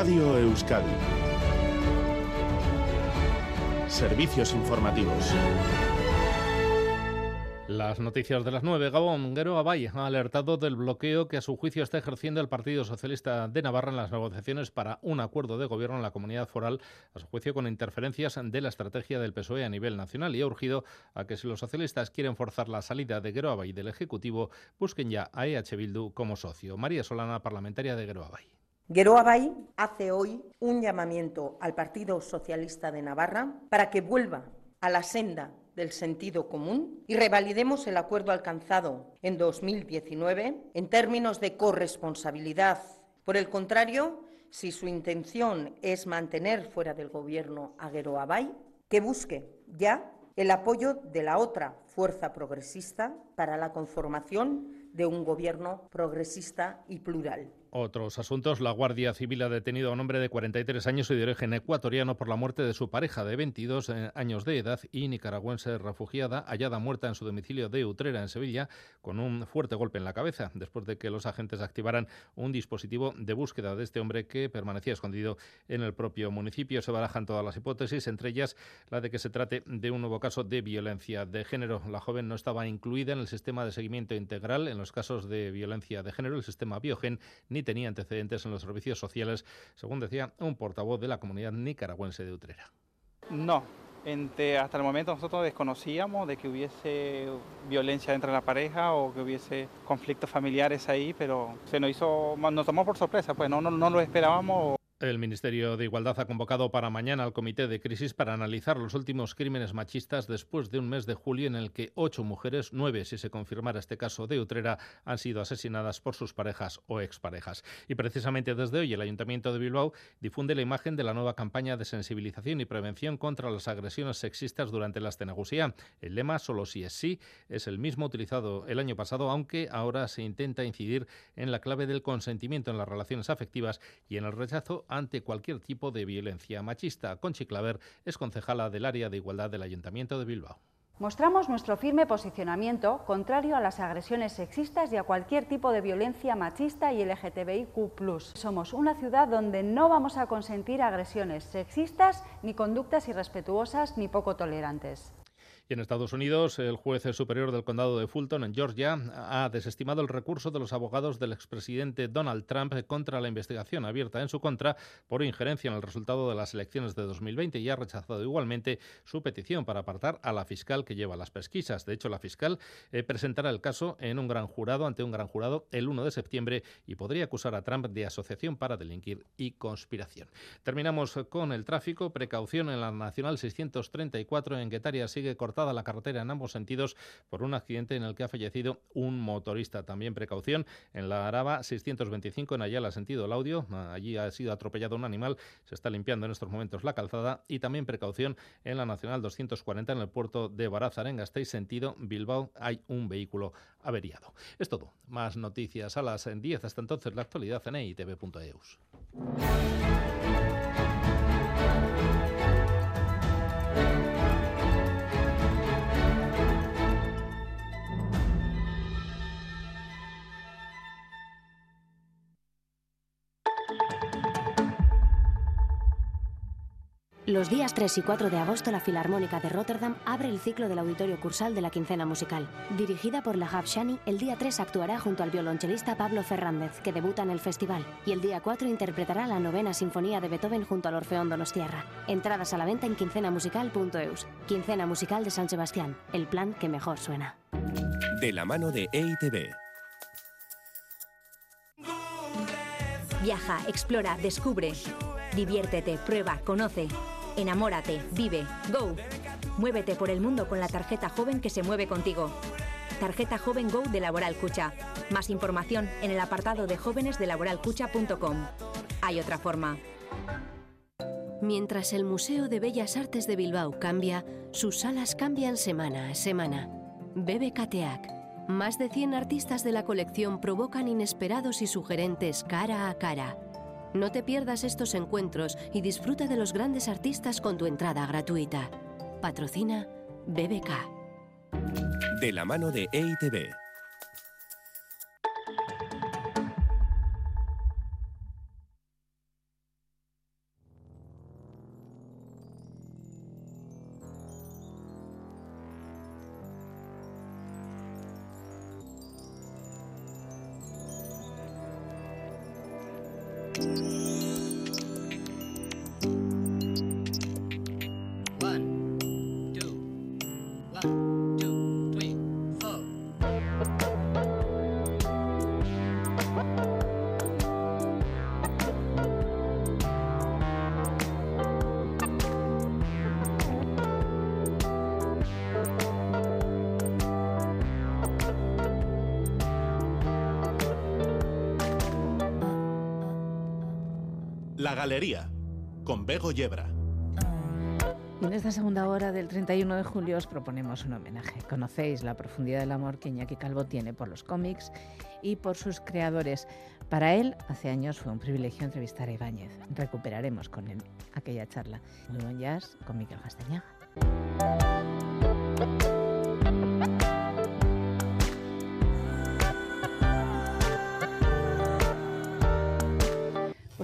Radio Euskadi. Servicios informativos. Las noticias de las 9. Gabón Guero Abay ha alertado del bloqueo que a su juicio está ejerciendo el Partido Socialista de Navarra en las negociaciones para un acuerdo de gobierno en la comunidad foral, a su juicio con interferencias de la estrategia del PSOE a nivel nacional y ha urgido a que si los socialistas quieren forzar la salida de Guero Abay del Ejecutivo, busquen ya a EH Bildu como socio. María Solana, parlamentaria de Guero Abay. Guero Abay hace hoy un llamamiento al Partido Socialista de Navarra para que vuelva a la senda del sentido común y revalidemos el acuerdo alcanzado en 2019 en términos de corresponsabilidad. Por el contrario, si su intención es mantener fuera del gobierno a Guero Abay, que busque ya el apoyo de la otra fuerza progresista para la conformación de un gobierno progresista y plural. Otros asuntos. La Guardia Civil ha detenido a un hombre de 43 años y de origen ecuatoriano por la muerte de su pareja de 22 años de edad y nicaragüense refugiada, hallada muerta en su domicilio de Utrera, en Sevilla, con un fuerte golpe en la cabeza, después de que los agentes activaran un dispositivo de búsqueda de este hombre que permanecía escondido en el propio municipio. Se barajan todas las hipótesis, entre ellas la de que se trate de un nuevo caso de violencia de género. La joven no estaba incluida en el sistema de seguimiento integral en los casos de violencia de género, el sistema Biogen, ni tenía antecedentes en los servicios sociales, según decía un portavoz de la comunidad nicaragüense de Utrera. No, entre, hasta el momento nosotros desconocíamos de que hubiese violencia entre la pareja o que hubiese conflictos familiares ahí, pero se nos hizo, nos tomó por sorpresa, pues no, no, no lo esperábamos. El Ministerio de Igualdad ha convocado para mañana al Comité de Crisis para analizar los últimos crímenes machistas después de un mes de julio en el que ocho mujeres, nueve si se confirmara este caso de Utrera, han sido asesinadas por sus parejas o exparejas. Y precisamente desde hoy el Ayuntamiento de Bilbao difunde la imagen de la nueva campaña de sensibilización y prevención contra las agresiones sexistas durante la escenagusía. El lema solo si es sí es el mismo utilizado el año pasado, aunque ahora se intenta incidir en la clave del consentimiento en las relaciones afectivas y en el rechazo ante cualquier tipo de violencia machista. Conchi Claver es concejala del área de igualdad del Ayuntamiento de Bilbao. Mostramos nuestro firme posicionamiento contrario a las agresiones sexistas y a cualquier tipo de violencia machista y LGTBIQ. Somos una ciudad donde no vamos a consentir agresiones sexistas ni conductas irrespetuosas ni poco tolerantes. Y en Estados Unidos, el juez superior del condado de Fulton, en Georgia, ha desestimado el recurso de los abogados del expresidente Donald Trump contra la investigación abierta en su contra por injerencia en el resultado de las elecciones de 2020 y ha rechazado igualmente su petición para apartar a la fiscal que lleva las pesquisas. De hecho, la fiscal eh, presentará el caso en un gran jurado, ante un gran jurado, el 1 de septiembre y podría acusar a Trump de asociación para delinquir y conspiración. Terminamos con el tráfico. Precaución en la Nacional 634 en Guetaria sigue cortada la carretera en ambos sentidos por un accidente en el que ha fallecido un motorista. También precaución en la Araba 625 en Ayala, sentido el audio. Allí ha sido atropellado un animal. Se está limpiando en estos momentos la calzada. Y también precaución en la Nacional 240 en el puerto de Barazar, en Gasteiz, sentido Bilbao. Hay un vehículo averiado. Es todo. Más noticias a las 10. Hasta entonces, la actualidad en eitv.eus. Los días 3 y 4 de agosto la Filarmónica de Rotterdam abre el ciclo del auditorio cursal de la quincena musical. Dirigida por la Shani, el día 3 actuará junto al violonchelista Pablo Fernández, que debuta en el festival, y el día 4 interpretará la novena sinfonía de Beethoven junto al Orfeón Donostiarra. Entradas a la venta en quincenamusical.eus. Quincena Musical de San Sebastián, el plan que mejor suena. De la mano de E EITV. Viaja, explora, descubre. Diviértete, prueba, conoce. Enamórate, vive, go. Muévete por el mundo con la tarjeta joven que se mueve contigo. Tarjeta Joven Go de Laboral Cucha. Más información en el apartado de jóvenes de laboralcucha.com. Hay otra forma. Mientras el Museo de Bellas Artes de Bilbao cambia, sus salas cambian semana a semana. Bebe Cateac. Más de 100 artistas de la colección provocan inesperados y sugerentes cara a cara. No te pierdas estos encuentros y disfruta de los grandes artistas con tu entrada gratuita. Patrocina BBK. De la mano de E Galería, con Bego Yebra. En esta segunda hora del 31 de julio os proponemos un homenaje. Conocéis la profundidad del amor que Iñaki Calvo tiene por los cómics y por sus creadores. Para él, hace años fue un privilegio entrevistar a Ibáñez. Recuperaremos con él aquella charla. Muy buen jazz con Miquel Castañaga.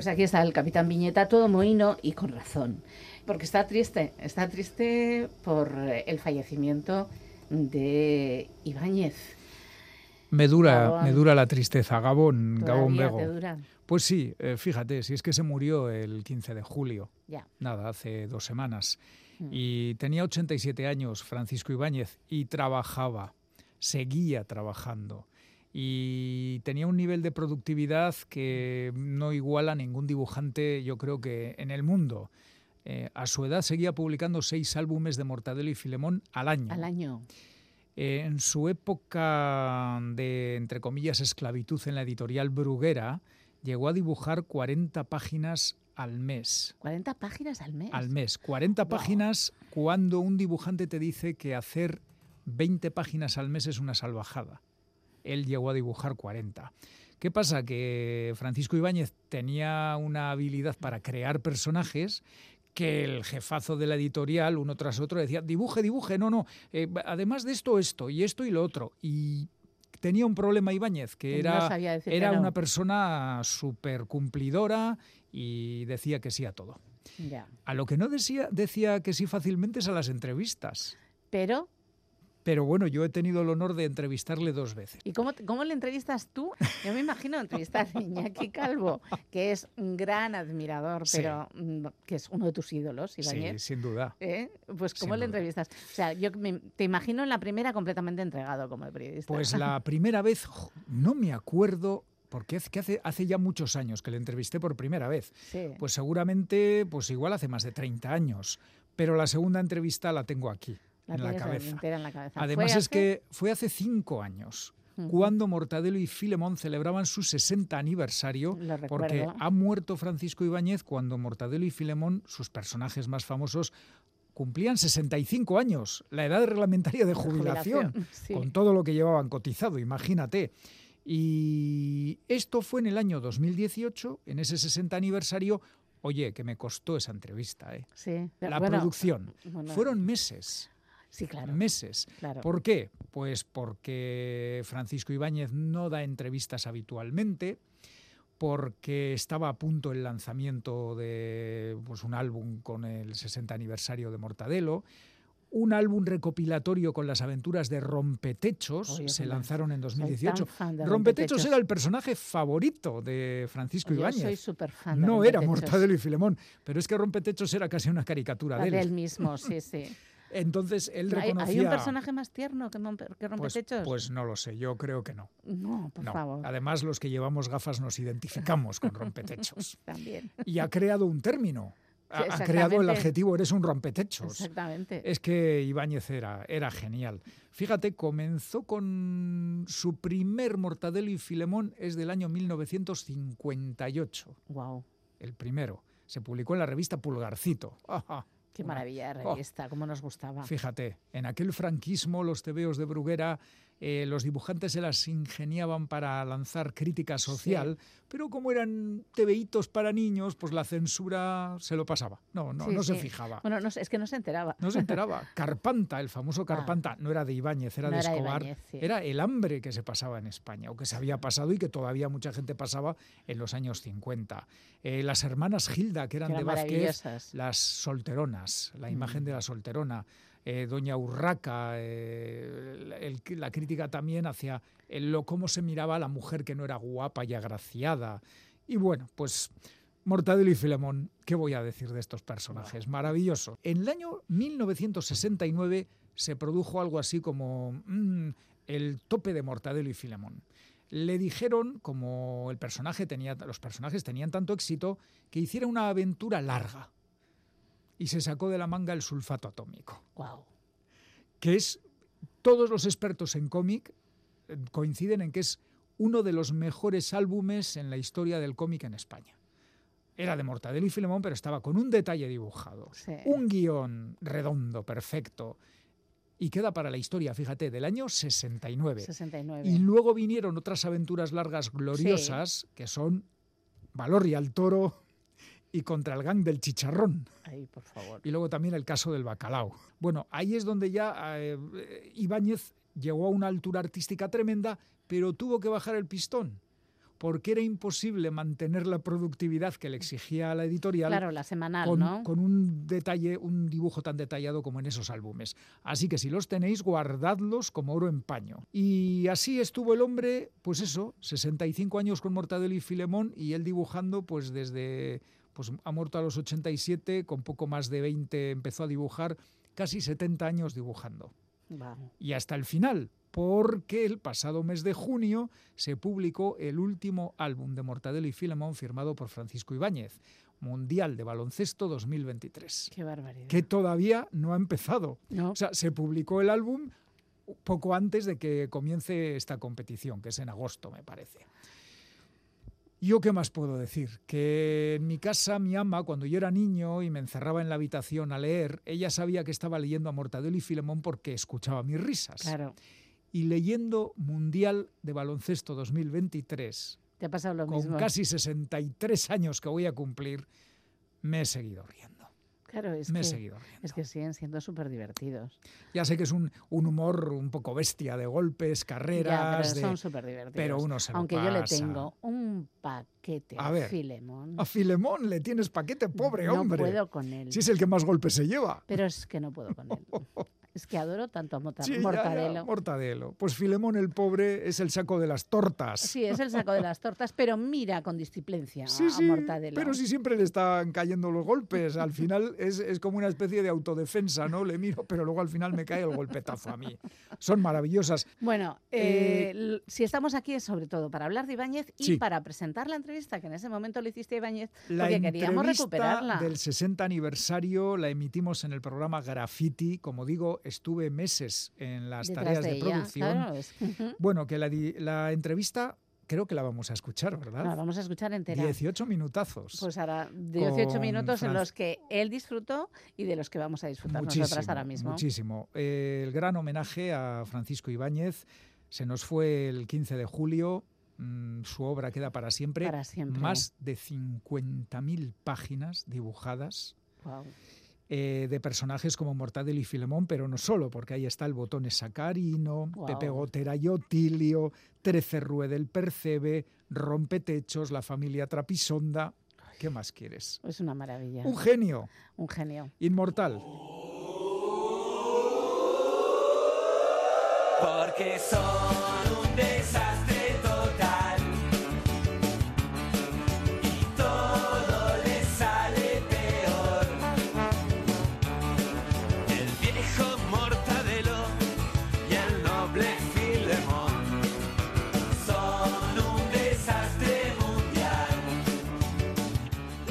Pues aquí está el capitán Viñeta, todo mohino y con razón, porque está triste, está triste por el fallecimiento de Ibáñez. Me dura, Gabón. me dura la tristeza, Gabón, Gabón Bego. te dura. Pues sí, eh, fíjate, si es que se murió el 15 de julio, Ya. nada, hace dos semanas. Mm. Y tenía 87 años Francisco Ibáñez y trabajaba, seguía trabajando. Y tenía un nivel de productividad que no iguala a ningún dibujante, yo creo que en el mundo. Eh, a su edad seguía publicando seis álbumes de Mortadelo y Filemón al año. Al año. Eh, en su época de, entre comillas, esclavitud en la editorial Bruguera, llegó a dibujar 40 páginas al mes. 40 páginas al mes. Al mes. 40 páginas cuando un dibujante te dice que hacer 20 páginas al mes es una salvajada. Él llegó a dibujar 40. ¿Qué pasa? Que Francisco Ibáñez tenía una habilidad para crear personajes que el jefazo de la editorial, uno tras otro, decía, dibuje, dibuje, no, no, eh, además de esto, esto, y esto y lo otro. Y tenía un problema Ibáñez, que no era, que era no. una persona súper cumplidora y decía que sí a todo. Ya. A lo que no decía, decía que sí fácilmente es a las entrevistas. Pero, Pero bueno, yo he tenido el honor de entrevistarle dos veces. ¿y cómo, cómo le entrevistas tú? Yo me imagino entrevistar a Iñaki Calvo, que es un gran admirador, Sí. pero mm, que es uno de tus ídolos, Sí, Ibáñez. sin duda. ¿Eh? Pues ¿cómo Sin le duda. entrevistas? O sea, yo me- te imagino en la primera completamente entregado como periodista. Pues la primera vez, no me acuerdo, porque es que hace, hace ya muchos años que le entrevisté por primera vez. Sí. Pues seguramente, pues igual hace más de 30 años. Pero la segunda entrevista la tengo aquí, La en la cabeza. entera en la cabeza. ¿Fue Además es hace? que fue hace cinco años. Cuando Mortadelo y Filemón celebraban su 60 aniversario, porque ha muerto Francisco Ibáñez cuando Mortadelo y Filemón, sus personajes más famosos, cumplían 65 años, la edad reglamentaria de jubilación, jubilación, sí. con todo lo que llevaban cotizado, imagínate. Y esto fue en el año 2018, en ese 60 aniversario. Oye, que me costó esa entrevista, ¿eh? Sí, La bueno, producción. bueno. Fueron meses. Sí, claro. Meses. Claro. ¿Por qué? Pues porque Francisco Ibáñez no da entrevistas habitualmente, porque estaba a punto el lanzamiento de pues, un álbum con el 60 aniversario de Mortadelo, un álbum recopilatorio con las aventuras de Rompetechos, Oye, se lanzaron en tan 2018. fan de Rompetechos Rompetechos. era el personaje favorito de Francisco Ibáñez. soy súper fan de No era. Mortadelo y Filemón, pero es que Rompetechos era casi una caricatura La de él. de él mismo, sí, sí. Entonces él ¿Hay, reconocía... hay un personaje más tierno que, que Pues, Rompetechos? pues no lo sé, yo creo que no. no, por No. favor. Además, los que llevamos gafas nos identificamos con rompetechos. También. Y ha creado un término. Ha, creado el adjetivo eres un rompetechos. Exactamente. Es que Ibáñez era, era genial. Fíjate, comenzó con su primer Mortadelo y Filemón, es del año 1958. Wow. El primero. Se publicó en la revista Pulgarcito. Ajá. Qué maravilla de Oh. revista, cómo nos gustaba. Fíjate, en aquel franquismo los tebeos de Bruguera, eh, los dibujantes se las ingeniaban para lanzar crítica social, pero como eran tebeitos para niños, pues la censura se lo pasaba. No, no, Sí, no se fijaba. Bueno, no es que no se enteraba. No se enteraba. Carpanta, el famoso Carpanta, no era de Ibáñez, era Ah. No de era Escobar. Ibáñez. Era el hambre que se pasaba en España, o que se había pasado y que todavía mucha gente pasaba en los años 50. Eh, las hermanas Gilda, que eran Que de Vázquez, las solteronas, la imagen Mm. de la solterona. Eh, Doña Urraca, eh, el- la crítica también hacia el- lo, cómo se miraba a la mujer que no era guapa y agraciada. Y bueno, pues Mortadelo y Filemón, ¿qué voy a decir de estos personajes? Maravilloso. En el año 1969 se produjo algo así como mm, el tope de Mortadelo y Filemón. Le dijeron, como el personaje tenía, los personajes tenían tanto éxito, que hiciera una aventura larga. Y se sacó de la manga el sulfato atómico Wow. que es, todos los expertos en cómic eh, coinciden en que es uno de los mejores álbumes en la historia del cómic en España. Era de Mortadelo y Filemón, pero estaba con un detalle dibujado, Sí. un guion redondo, perfecto, y queda para la historia, fíjate, del año 69. 69. Y luego vinieron otras aventuras largas gloriosas, que son Valor y al Toro y contra el gang del chicharrón. Ay, por favor. Y luego también el caso del bacalao. Bueno, ahí es donde ya eh, Ibáñez llegó a una altura artística tremenda, pero tuvo que bajar el pistón, porque era imposible mantener la productividad que le exigía la editorial Claro, la semanal, con, ¿no? con un detalle, un dibujo tan detallado como en esos álbumes. Así que si los tenéis, guardadlos como oro en paño. Y así estuvo el hombre, pues eso, 65 años con Mortadelo y Filemón, y él dibujando pues desde, pues ha muerto a los 87, con poco más de 20 empezó a dibujar, casi 70 años dibujando. Y hasta el final, porque el pasado mes de junio se publicó el último álbum de Mortadelo y Filemón firmado por Francisco Ibáñez, Mundial de Baloncesto 2023. Qué barbaridad. Que todavía no ha empezado. No. O sea, se publicó el álbum poco antes de que comience esta competición, que es en agosto, me parece. ¿Yo qué más puedo decir? Que en mi casa mi ama, cuando yo era niño y me encerraba en la habitación a leer, ella sabía que estaba leyendo a Mortadelo y Filemón porque escuchaba mis risas. Claro. Y leyendo Mundial de Baloncesto 2023, Te ha pasado lo con mismo. casi 63 años que voy a cumplir, me he seguido riendo. Claro, es me he seguido es que siguen siendo súper divertidos. Ya sé que es un, un humor un poco bestia de golpes, Ya, carreras, pero de- son súper divertidos. pero uno se lo Aunque yo le pasa. tengo un paquete A ver, Filemón. A Filemón le tienes paquete, pobre no hombre. puedo con él. Si es el que más golpes se lleva. Pero es que no puedo con él. es que adoro tanto a Mota- Sí, ya, ya, Mortadelo. Mortadelo. Pues Filemón el pobre es el saco de las tortas. Sí, es el saco de las tortas, pero mira con disciplincia Sí, a sí, Mortadelo. pero si siempre le están cayendo los golpes, al final es, es como una especie de autodefensa, ¿no? Le miro, pero luego al final me cae el golpetazo a mí. Son maravillosas. Bueno, Eh, eh, si estamos aquí es sobre todo para hablar de Ibáñez y para presentar la entrevista que en ese momento le hiciste a Ibáñez, La porque queríamos entrevista recuperarla. del 60 aniversario la emitimos en el programa Graffiti. Como digo, estuve meses en las Detrás tareas de producción. claro, es- Ujú. Bueno, que la, entrevista creo que la vamos a escuchar, ¿verdad? La vamos a escuchar entera. 18 minutazos. Pues ahora 18 Con minutos en los que él disfrutó y de los que vamos a disfrutar nosotras ahora mismo. Muchísimo. Eh, el gran homenaje a Francisco Ibáñez se nos fue el 15 de julio. Mm, su obra queda para siempre. Para siempre. Más de 50.000 páginas dibujadas. Guau. Eh, de personajes como Mortadelo y Filemón, pero no solo, porque ahí está el botón Sacarino. Pepe Gotera y Otilio, Trecerrue del Percebe, Rompetechos, la familia Trapisonda. ¿Qué más quieres? Es una maravilla. Un genio, Un genio. inmortal. Porque son un desastre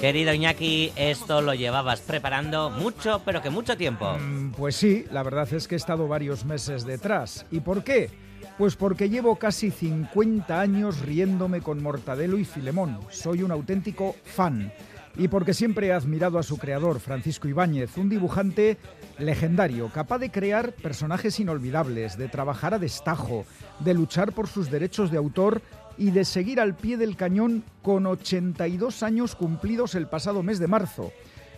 Querido Iñaki, esto lo llevabas preparando mucho, pero que mucho tiempo. Mm, Pues sí, la verdad es que he estado varios meses detrás. ¿Y por qué? Pues porque llevo casi 50 años riéndome con Mortadelo y Filemón. Soy un auténtico fan. Y porque siempre he admirado a su creador, Francisco Ibáñez, un dibujante legendario, capaz de crear personajes inolvidables, de trabajar a destajo, de luchar por sus derechos de autor y de seguir al pie del cañón con 82 años cumplidos el pasado mes de marzo.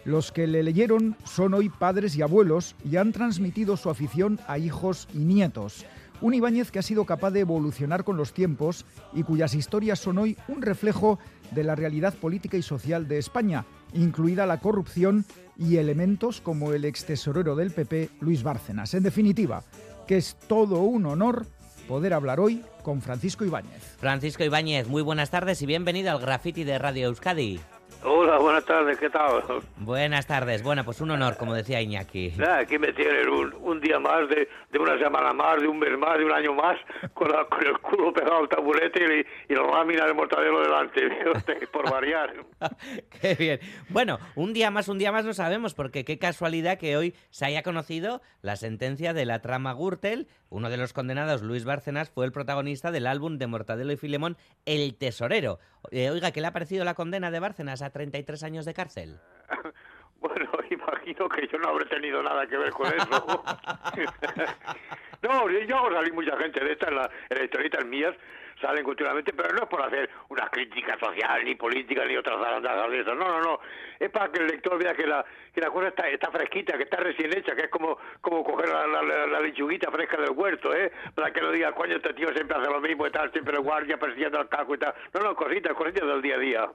Los que le leyeron son hoy padres y abuelos y han transmitido su afición a hijos y nietos. Un Ibáñez que ha sido capaz de evolucionar con los tiempos y cuyas historias son hoy un reflejo de la realidad política y social de España, incluida la corrupción y elementos como el extesorero del PP, Luis Bárcenas. En definitiva, que es todo un honor poder hablar hoy con Francisco Ibáñez. Francisco Ibáñez, muy buenas tardes y bienvenido al Graffiti de Radio Euskadi. Hola, buenas tardes, ¿qué tal? Buenas tardes. Bueno, pues un honor, como decía Iñaki. Aquí me tienen un, un día más, de, de una semana más, de un mes más, de un año más, con, la- con el culo pegado al taburete y, y la lámina de mortadelo delante, por variar. Qué bien. Bueno, un día más, un día más no sabemos, porque qué casualidad que hoy se haya conocido la sentencia de la trama Gürtel. Uno de los condenados, Luis Bárcenas, fue el protagonista del álbum de Mortadelo y Filemón, El Tesorero. Eh, oiga, ¿qué le ha parecido la condena de Bárcenas a 33 años de cárcel? Bueno, imagino que yo no habré tenido nada que ver con eso. no, yo salir mucha gente de esta en, la, en las historietas mías, salen continuamente, pero no es por hacer una crítica social, ni política, ni otras de esas. No, no, no. Es para que el lector vea que la, que la cosa está, está fresquita, que está recién hecha, que es como, como coger la, la, la- la lechuguita fresca del huerto, ¿eh? Para que no diga, coño, este tío siempre hace lo mismo y tal, siempre el guardia persiguiendo al caco y tal. No, no, cositas, cositas del día a día.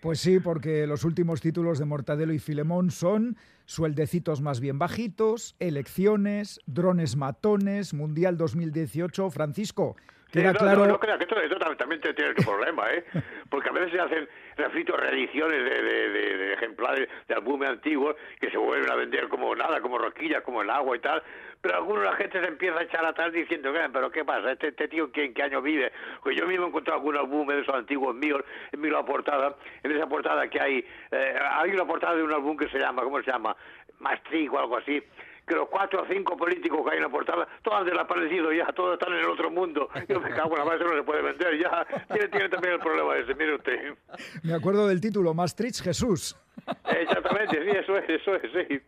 Pues sí, porque los últimos títulos de Mortadelo y Filemón son Sueldecitos más bien bajitos, Elecciones, Drones matones, Mundial 2018. Francisco, Queda no, claro... no, no creas que esto, esto también, tiene tu problema, ¿eh? porque a veces se hacen refritos reediciones de, de, de- de ejemplares de álbumes antiguos que se vuelven a vender como nada, como rosquillas, como el agua y tal, pero algunos la gente se empieza a echar atrás diciendo, "Eh, pero ¿qué pasa? ¿Este, este tío ¿qué, en qué año vive? Pues yo mismo he encontrado algún álbum de esos antiguos míos, en mi la portada, en esa portada que hay, eh, hay una portada de un álbum que se llama, ¿cómo se llama? Maastricht o algo así, que los cuatro o cinco políticos que hay en la portada, todos han desaparecido ya, todos están en el otro mundo. Yo me cago en la eso no se puede vender ya. Tiene, tiene también el problema ese, mire usted. Me acuerdo del título, Maastricht Jesús. Exactamente, sí, eso es, eso es, sí.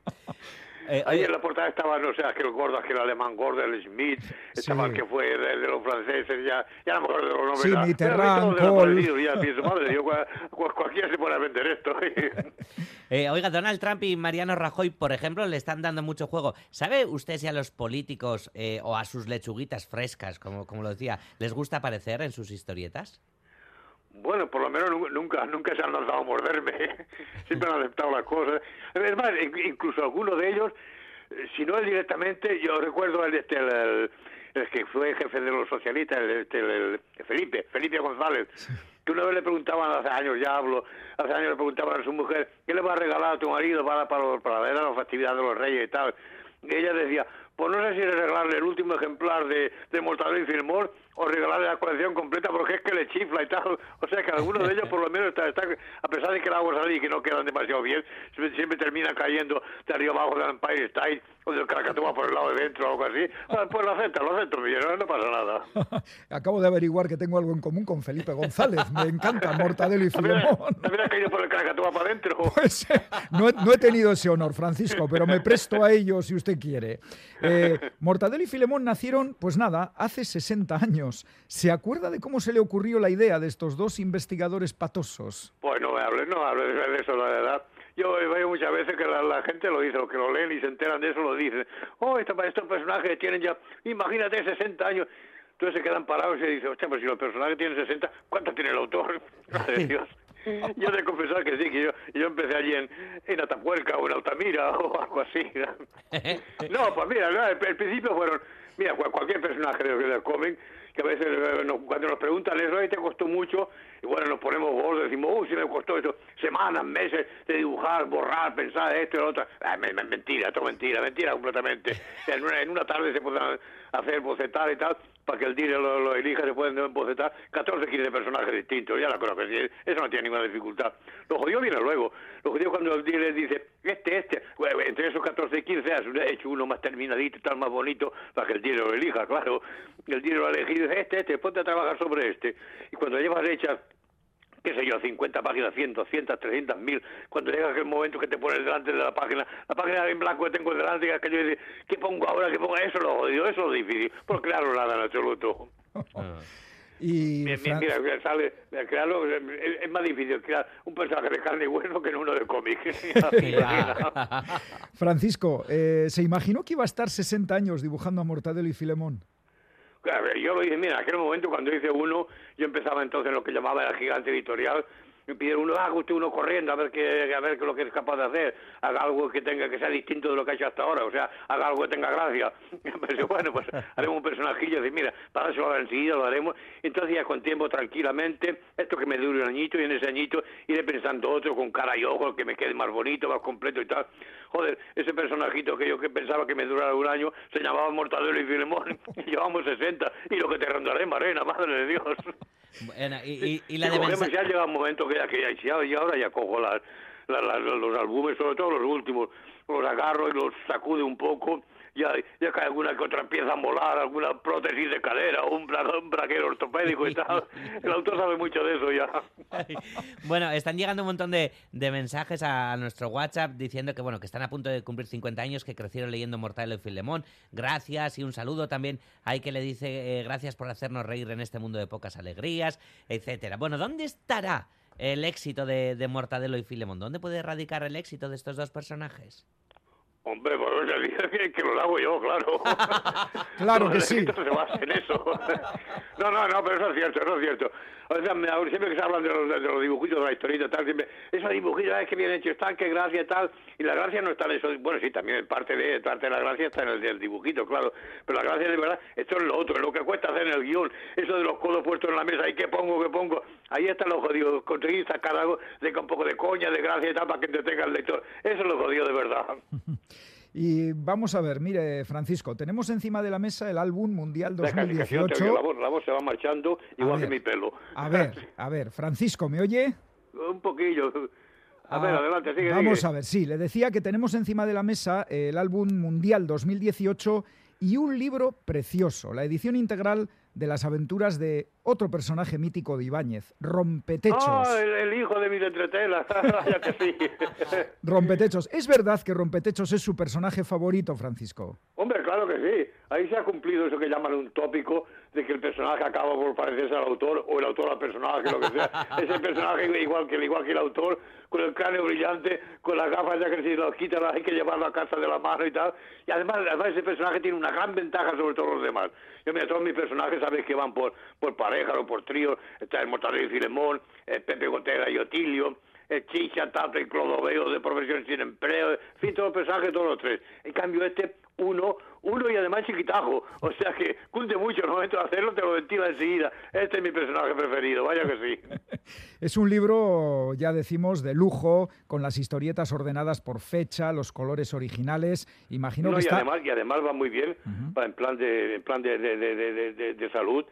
Eh, Ahí en la portada estaba, no sé, aquel gordo, aquel alemán gordo, el Smith, estaba el que fue de, de los franceses, ya, ya no me acuerdo de los nombres. Sí, ya. Mitterrand, pienso, madre, cual- cual- cualquiera se pone a vender esto. Eh, oiga, Donald Trump y Mariano Rajoy, por ejemplo, le están dando mucho juego. ¿Sabe usted si a los políticos eh, o a sus lechuguitas frescas, como, como lo decía, les gusta aparecer en sus historietas? Bueno, por lo menos nu- nunca nunca se han lanzado a morderme. Siempre han aceptado las cosas. Es más, in- incluso algunos de ellos, eh, si no él directamente, yo recuerdo el, este, el, el- el que fue jefe de los socialistas, el, este, el- el Felipe, Felipe González, que una vez le preguntaban, hace años ya hablo, hace años le preguntaban a su mujer, ¿qué le va a regalar a tu marido para, para, para ver a la festividad de los reyes y tal? Y ella decía, pues no sé si regalarle el último ejemplar de, de Mortadelo y Filemón o regalarle la colección completa porque es que le chifla y tal. O sea que algunos de ellos por lo menos está, está- a pesar de que la hago salir y que no quedan demasiado bien, siempre, siempre terminan cayendo de arriba abajo del Empire State o del Krakatoa por el lado de dentro o algo así. Pues lo acepto, lo acepto, no, no pasa nada. Acabo de averiguar que tengo algo en común con Felipe González. Me encanta Mortadelo y Filemón. También ha caído por el Krakatoa para adentro. Pues eh, no, he- no he tenido ese honor, Francisco, pero me presto a ello si usted quiere. Eh, Mortadelo y Filemón nacieron, pues nada, hace 60 años. ¿Se acuerda de cómo se le ocurrió la idea de estos dos investigadores patosos? Pues no me hables, no me hables de de eso, la verdad. Yo veo muchas veces que la, la gente lo dice, los que lo leen y se enteran de eso lo dicen. Oh, estos, estos personajes tienen ya, imagínate, 60 años. Entonces se quedan parados y dicen, hostia, pues si los personajes tienen 60, ¿cuántos tiene el autor? Madre de Dios. Yo he de confesar que sí, que yo, yo empecé allí en, en Atapuerca o en Altamira o algo así. No, pues mira, el principio fueron, mira, cual- cualquier personaje del, del cómic, que a veces eh, nos- cuando nos preguntan eso, "Ay, te costó mucho, y bueno, nos ponemos gordos, decimos, uy, si me costó esto, semanas, meses de dibujar, borrar, pensar esto y lo otro. Ah, me- me- mentira, todo mentira, mentira completamente. En una, en una tarde se pueden hacer bocetar y tal, para que el dealer lo, lo elija, se pueden bocetar 14, 15 personajes distintos, ya la creo que eso no tiene ninguna dificultad. Lo jodido viene luego, lo jodido cuando el dealer dice, este, este, bueno, entre esos 14 y 15 has hecho uno más terminadito, tal más bonito, para que el dealer lo elija, claro. El dealer lo ha elegido este, este, ponte a trabajar sobre este. Y cuando llevas hechas qué sé yo, 50 páginas, 100, 200, 300, 1000. Cuando llega aquel momento que te pones delante de la página, la página en blanco que tengo delante, y aquello dice, ¿qué pongo ahora? ¿Qué pongo? Eso lo jodido, eso es lo difícil. Por crearlo nada en absoluto. Y Mira, sale, crearlo, es, es más difícil crear un personaje de carne y hueso que en uno de cómic. Francisco, eh, ¿se imaginó que iba a estar 60 años dibujando a Mortadelo y Filemón? Yo lo dije, mira, en aquel momento cuando hice uno, yo empezaba entonces en lo que llamaba el gigante editorial, uno, haga usted uno corriendo a ver qué, a ver qué es lo que es capaz de hacer, haga algo que tenga que sea distinto de lo que ha hecho hasta ahora, o sea, haga algo que tenga gracia. Pensé, bueno, pues haremos un personajillo, y mira, para eso ahora enseguida lo haremos, entonces ya con tiempo tranquilamente, esto que me dure un añito y en ese añito iré pensando otro con cara y ojos que me quede más bonito, más completo y tal. Joder, ese personajito que yo que pensaba que me durara un año se llamaba Mortadelo y Filemón, y llevamos 60, y lo que te rondaré, Marena, madre de Dios. Bueno, y, y- y la de mensa- ya llega un momento que ya, que ya, y ahora ya cojo las, la- la- los álbumes, sobre todo los últimos, los agarro y los sacude un poco, ya, ya cae alguna que otra pieza molar, alguna prótesis de cadera un, bra, un braquero ortopédico y tal. El autor sabe mucho de eso ya. Bueno, están llegando un montón de, de mensajes a, a nuestro WhatsApp diciendo que bueno que están a punto de cumplir 50 años, que crecieron leyendo Mortadelo y Filemón. Gracias y un saludo también. Hay que le dice eh, gracias por hacernos reír en este mundo de pocas alegrías, etcétera. Bueno, ¿dónde estará el éxito de, de Mortadelo y Filemón? ¿Dónde puede radicar el éxito de estos dos personajes? Hombre, pues ya dije que, que lo hago yo, claro. Claro que sí. escritos se basa en eso. No, no, no, pero eso es cierto, eso es cierto. O sea, me- siempre que se hablan de los, de los dibujitos, de la historieta y tal, siempre, esos dibujitos, es que bien hechos están, qué gracia y tal, y la gracia no está en eso. Bueno, sí, también parte de, parte de la gracia está en el del dibujito, claro, pero la gracia de verdad, esto es lo otro, es lo que cuesta hacer en el guion, eso de los codos puestos en la mesa, y qué pongo, qué pongo, ahí está lo jodido, conseguir sacar algo de un poco de coña, de gracia y tal, para que entretenga al lector. Eso es lo jodido de verdad. Y vamos a ver, mire, Francisco, tenemos encima de la mesa el álbum mundial Ya casi, casi no te oigo, 2018. la, voz, la voz se va marchando igual ver. que mi pelo. A ver, a ver, Francisco, ¿me oye? Un poquillo. A ver, Ah, adelante, sigue, Vamos sigue. a ver, sí, le decía que tenemos encima de la mesa el álbum mundial 2018 y un libro precioso, la edición integral de las aventuras de otro personaje mítico de Ibáñez, Rompetechos. Ah, el, el hijo de mis entretelas. Vaya que sí. Rompetechos. ¿Es verdad que Rompetechos es su personaje favorito, Francisco? Hombre, claro que sí. Ahí se ha cumplido eso que llaman un tópico de que el personaje acaba por parecerse al autor o el autor al personaje, lo que sea. Ese personaje igual que, igual que el autor, con el cráneo brillante, con las gafas ya que si las quita las hay que llevarlo a casa de la mano y tal. Y además, además ese personaje tiene una gran ventaja sobre todos los demás. Yo mira, todos mis personajes sabes que van por, por pareja o por trío. Está el Mortadelo y Filemón, el Pepe Gotera y Otilio, el Chicha, Tato y Clodoveo de profesión sin empleo, en fin, todos los personajes, todos los tres. En cambio este, uno, uno y además chiquitajo, o sea que cunde mucho el momento de hacerlo, te lo ventila enseguida. Este es mi personaje preferido, vaya que sí. Es un libro, ya decimos, de lujo, con las historietas ordenadas por fecha, los colores originales. Imagino No, que y, está... además, y además va muy bien va en plan de, en plan de, de, de, de- de- de salud.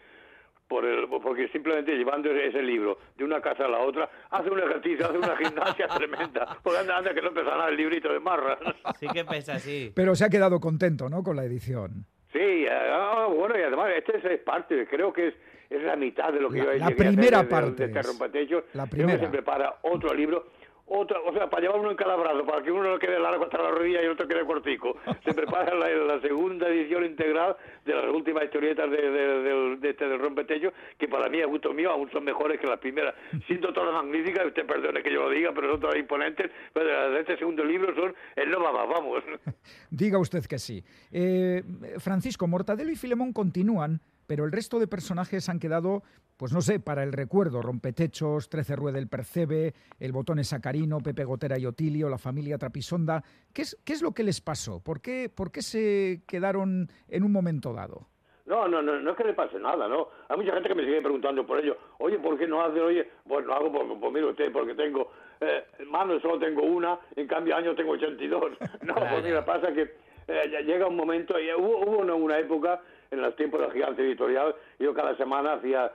Por el, porque simplemente llevando ese, libro de una casa a la otra, hace un ejercicio, hace una gimnasia tremenda. Porque anda, anda que no pesa nada el librito de marras. Sí que pesa, sí. Pero se ha quedado contento, ¿no?, con la edición. Sí, ah, bueno, y además este es, es parte, creo que es, es la mitad de lo que La- yo la llegué a hacer primera de- parte de este es. rompetecho. La primera. se prepara otro libro, otra, o sea, para llevar uno en cada brazo, para que uno no quede largo hasta la rodilla y otro quede cortico. Se prepara la, la segunda edición integral de las últimas historietas de, este del rompetecho, que para mí, a gusto mío, aún son mejores que las primeras. Siento todas magníficas, usted perdone que yo lo diga, pero son todas imponentes, pero las de este segundo libro son el no va más, vamos. Diga usted que sí. Eh, Francisco, Mortadelo y Filemón continúan, pero el resto de personajes han quedado, pues no sé, para el recuerdo. Rompetechos, Trece Rue del Percebe, el Botón Sacarino, Pepe Gotera y Otilio, la familia Trapisonda. ¿Qué es, qué es lo que les pasó? ¿Por qué, ¿Por qué se quedaron en un momento dado? No, no, no, no es que le pase nada, ¿no? Hay mucha gente que me sigue preguntando por ello. Oye, ¿por qué no hace? Oye, pues lo hago porque, pues mire usted, porque tengo eh, manos solo tengo una, en cambio años tengo 82. No, pues mira, pasa que eh, llega un momento, y hubo, hubo una, una época en los tiempos del gigante editorial, yo cada semana hacía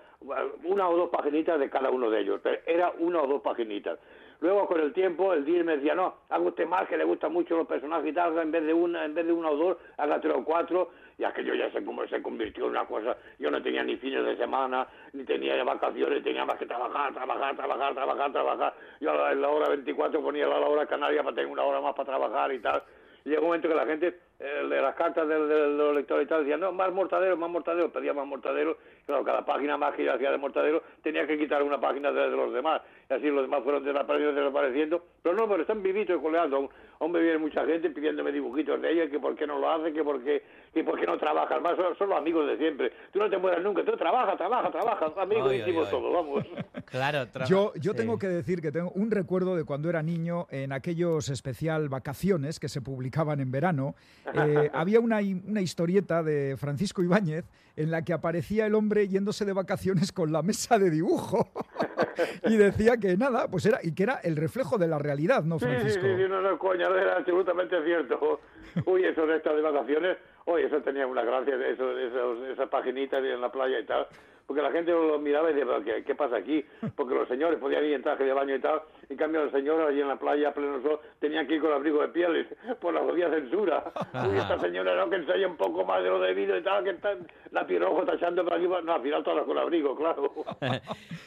una o dos paginitas de cada uno de ellos, pero era una o dos paginitas. Luego con el tiempo el día me decía, no, haga usted más, que le gustan mucho los personajes y tal, en vez de una, en vez de una o dos, haga tres o cuatro, y aquello ya se, como se convirtió en una cosa, yo no tenía ni fines de semana, ni tenía vacaciones, tenía más que trabajar, trabajar, trabajar, trabajar, trabajar. Yo a la hora 24 ponía la hora canaria para tener una hora más para trabajar y tal. Y llegó un momento que la gente, eh, de las cartas del- del- de, los lectores y tal, decían, no, más mortadero, más mortadero, pedía más mortadero. Claro, cada página más que yo hacía de mortadero tenía que quitar una página de, de los demás. Y así los demás fueron desapareciendo, desapareciendo. Pero no, pero están vivitos y coleando. Aún, aún me viene mucha gente pidiéndome dibujitos de ella, que por qué no lo hace, que por qué, que por qué no trabajas más. Son, son los amigos de siempre. Tú no te mueras nunca, tú trabaja, trabaja, trabaja. Amigos Ay, ay, íntimos ay. todos, vamos. Claro, Yo, yo sí. tengo que decir que tengo un recuerdo de cuando era niño en aquellos especial vacaciones que se publicaban en verano. Eh, había una, una historieta de Francisco Ibáñez en la que aparecía el hombre yéndose de vacaciones con la mesa de dibujo y decía que nada, pues era y que era el reflejo de la realidad, ¿no, Sí, sí, Francisco? sí, sí, no, no, coña, era absolutamente cierto. Uy, eso de estas de vacaciones, oye, eso tenía una gracia, eso, eso, esas paginitas en la playa y tal, porque la gente lo miraba y decía, "¿Pero ¿qué, qué pasa aquí? Porque los señores podían ir en traje de baño y tal, en cambio los señores allí en la playa, a pleno sol, tenían que ir con abrigo de pieles por la jodida censura. Uy, esta señora no, que enseña un poco más de lo debido y tal, que está la pirojo tachando para aquí, no, al final todas con abrigo, claro.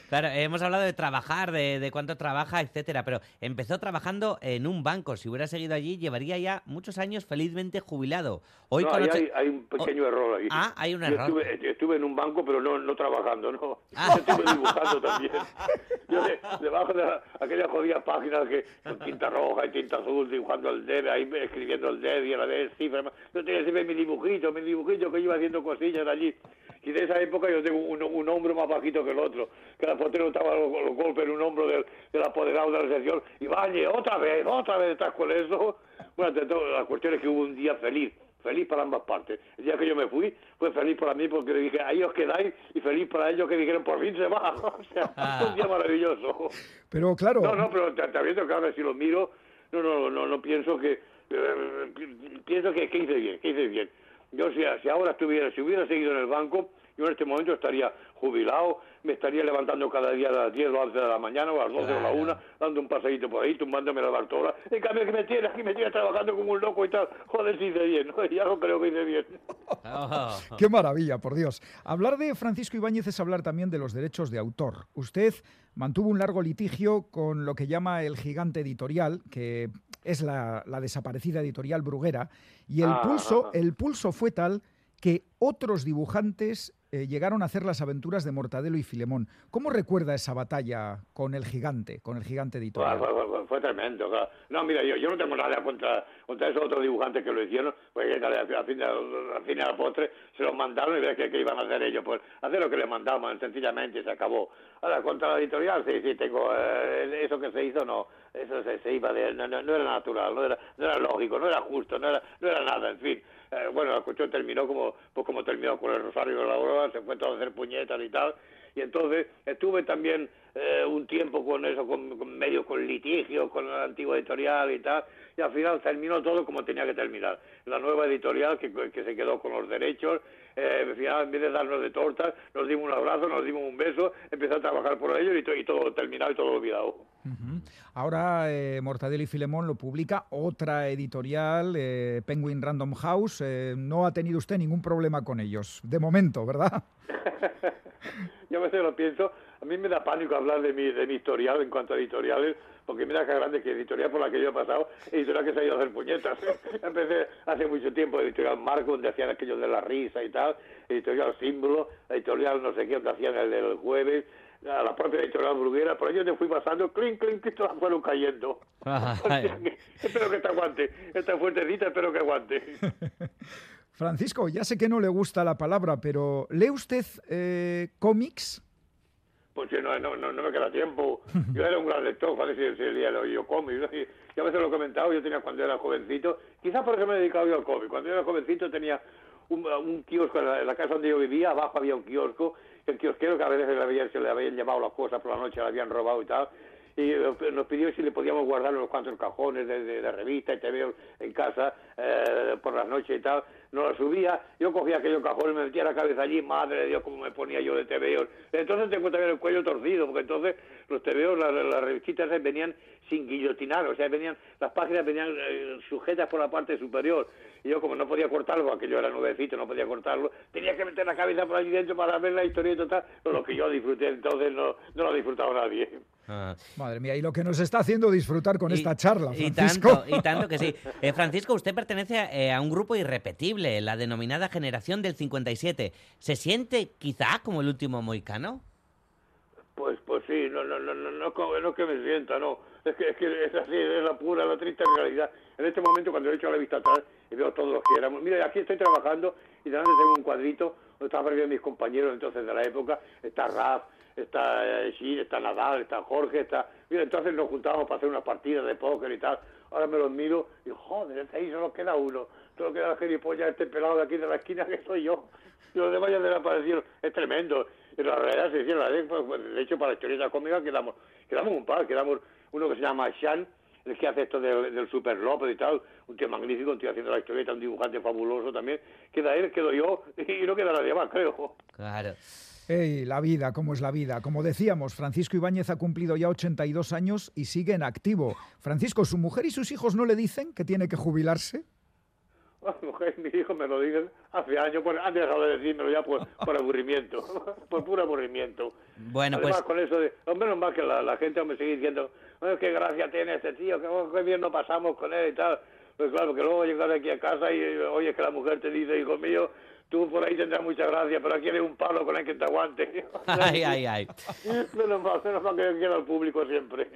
Claro, hemos hablado de trabajar, de, de cuánto trabaja, etcétera, pero empezó trabajando en un banco. Si hubiera seguido allí, llevaría ya muchos años felizmente jubilado. Hoy no, con ocho- hay, hay un pequeño error ahí. Ah, hay un Yo error. Estuve, estuve en un banco, pero no, no trabajé trabajando, no. Yo estoy dibujando también. Yo de- debajo de la- aquellas jodidas páginas que con tinta roja y tinta azul dibujando el dedo, ahí escribiendo el dedo y a la vez cifras. Yo tenía siempre mi dibujito, mi dibujito que iba haciendo cosillas allí. Y de esa época yo tengo un, un hombro más bajito que el otro. Que la portero estaba los, los golpes en un hombro del, del apoderado de la sección. Y vaya, otra vez, otra vez estás con eso. Bueno, la cuestión es que hubo un día feliz. Feliz para ambas partes. El día que yo me fui, fue feliz para mí porque le dije, ahí os quedáis, y feliz para ellos que dijeron, por fin se va. O sea, fue un día maravilloso. Pero claro, No, no, pero te, te aviento que ahora si lo miro, no, no, no, no pienso que, eh, pi- pienso que, que hice bien, que hice bien. Yo si, si ahora estuviera, si hubiera seguido en el banco, yo en este momento estaría jubilado, me estaría levantando cada día a las 10 o 11 de la mañana o a las 12 o a la 1, dando un paseíto por ahí, tumbándome la bartola. En cambio que me tiene aquí, me tiene trabajando como un loco y tal. Joder, si hice bien, ¿no? ya no creo que hice bien. Qué maravilla, por Dios. Hablar de Francisco Ibáñez es hablar también de los derechos de autor. Usted mantuvo un largo litigio con lo que llama el gigante editorial, que es la, la desaparecida editorial Bruguera, y el Ah, pulso, ah, ah. el pulso fue tal que otros dibujantes eh, llegaron a hacer las aventuras de Mortadelo y Filemón. ¿Cómo recuerda esa batalla con el gigante, con el gigante editorial? fue- fue- fue tremendo. No, mira, yo, yo no tengo nada contra, contra esos otros dibujantes que lo hicieron, porque al, fin al fin al postre se los mandaron y ver qué, qué iban a hacer ellos, pues hacer lo que les mandaban, sencillamente, se acabó. Ahora, contra la editorial, sí, sí, tengo, eh, eso que se hizo, no, eso se, se iba de, no, no- no era natural, no era, no era lógico, no era justo, no era, no era nada, en fin. Eh, bueno, la cuestión terminó como, pues como terminó con el Rosario de la Aurora, se fue todo a hacer puñetas y tal, y entonces estuve también eh, un tiempo con eso, con, con medio con litigio, con la antigua editorial y tal, y al final terminó todo como tenía que terminar. La nueva editorial que, que se quedó con los derechos, eh, al final en vez de darnos de tortas, nos dimos un abrazo, nos dimos un beso, empezó a trabajar por ellos y, to- y todo terminado y todo olvidado. Ahora eh, Mortadelo y Filemón lo publica otra editorial, eh, Penguin Random House. Eh, no ha tenido usted ningún problema con ellos, de momento, ¿verdad? Yo a veces lo pienso, a mí me da pánico hablar de mi, de mi historial en cuanto a editoriales, porque mira qué grande que editorial por la que yo he pasado, editorial que se ha ido a hacer puñetas. Empecé hace mucho tiempo, editorial Marco, donde hacían aquello de la risa y tal, editorial Símbolo, editorial no sé qué, donde hacían el del jueves, a la propia editorial Bruguera, por ello te fui pasando, clink, clink, que todas fueron cayendo. Espero que te aguante, esta fuertecita espero que aguante. Francisco, ya sé que no le gusta la palabra, pero ¿lee usted eh, cómics? Pues sí, no, no, no, no me queda tiempo. Yo era un gran lector, joder, si, si leía lo- yo cómics. ¿no? Y, y a veces lo he comentado, yo tenía cuando era jovencito, quizás por eso me he dedicado yo al cómic. Cuando yo era jovencito tenía un, un kiosco en la, en la casa donde yo vivía, abajo había un kiosco, el kiosquero que a veces le habían, se le habían llevado las cosas por la noche, le habían robado y tal, y nos pidió si le podíamos guardar unos cuantos cajones de, de, revistas y te veo en casa eh, por las noches y tal. Nos lo subía, yo cogía aquellos cajones, me metía la cabeza allí, madre de Dios, cómo me ponía yo de tebeos. Entonces tengo también el cuello torcido, porque entonces los tebeos, las, las revistitas venían sin guillotinar, o sea, venían las páginas venían eh, sujetas por la parte superior. Y yo como no podía cortarlo, yo era nuevecito, no podía cortarlo, tenía que meter la cabeza por allí dentro para ver la historia y total. Lo que yo disfruté entonces no, no lo ha disfrutado nadie. Madre mía, y lo que nos está haciendo disfrutar con esta charla, Y Francisco. tanto, y tanto que sí. Eh, Francisco, usted pertenece eh, a un grupo irrepetible, la denominada generación del 57. ¿Se siente quizá como el último moicano? Pues, pues sí, no, no, no, no, no, no que me sienta, no. Es que, es que es así, es la pura, la triste realidad. En este momento, cuando he hecho la vista atrás y veo todos los que éramos, mira, aquí estoy trabajando y delante tengo un cuadrito donde perdiendo mis compañeros entonces de la época, está Raf, está eh, Shir, está Nadal, está Jorge, está... Mira, entonces nos juntábamos para hacer una partida de póker y tal. Ahora me los miro y joder, ahí solo queda uno. Solo queda el gilipollas, este pelado de aquí de la esquina que soy yo. Y los demás ya desaparecieron. Es tremendo. Y la realidad se hicieron. pues, pues, De hecho, para la historieta cómica quedamos, quedamos un par. Quedamos uno que se llama Shan, el que hace esto del, del Super López y tal. Un tío magnífico, un tío haciendo la historieta, un dibujante fabuloso también. Queda él, quedo yo y no queda nadie más, creo. Claro. Ey, la vida, ¿cómo es la vida? Como decíamos, Francisco Ibáñez ha cumplido ya 82 años y sigue en activo. Francisco, ¿su mujer y sus hijos no le dicen que tiene que jubilarse? Mujer, mi hijo me lo dicen hace años, pues, han dejado de decírmelo ya por, por aburrimiento, por puro aburrimiento. Bueno, Además, pues con eso de, hombre, menos mal que la, la gente me sigue diciendo, "Ay, qué gracia tiene este tío, que oh, qué bien nos pasamos con él y tal. Pues claro, que luego llegar aquí a casa y oye que la mujer te dice, hijo mío, tú por ahí tendrás mucha gracia, pero aquí eres un palo con el que te aguante. Ay, ay, ay. menos mal, menos mal que queda al público siempre.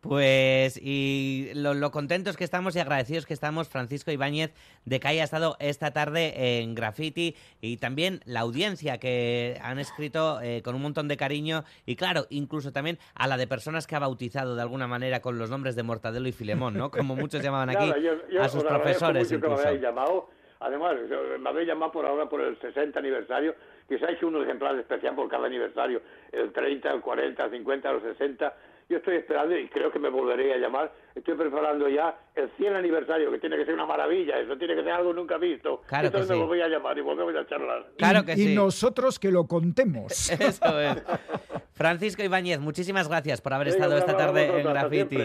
Pues y lo, lo contentos que estamos y agradecidos que estamos, Francisco Ibáñez, de que haya estado esta tarde en Graffiti y también la audiencia que han escrito eh, con un montón de cariño y claro, incluso también a la de personas que ha bautizado de alguna manera con los nombres de Mortadelo y Filemón, ¿no? Como muchos llamaban aquí Nada, yo- yo a sus profesores incluso. Además, yo- me habéis llamado por ahora por el 60 aniversario, que se ha hecho un ejemplar especial por cada aniversario, el 30, el 40, el 50, el 60. Yo estoy esperando y creo que me volveré a llamar. Estoy preparando ya el 100 aniversario, que tiene que ser una maravilla, eso tiene que ser algo nunca visto. Claro que Entonces sí. me volvéis a llamar y volvemos a charlar. Claro que y sí. nosotros que lo contemos. Eso es. Francisco Ibáñez, muchísimas gracias por haber Venga, estado esta tarde en vosotros, hasta Graffiti.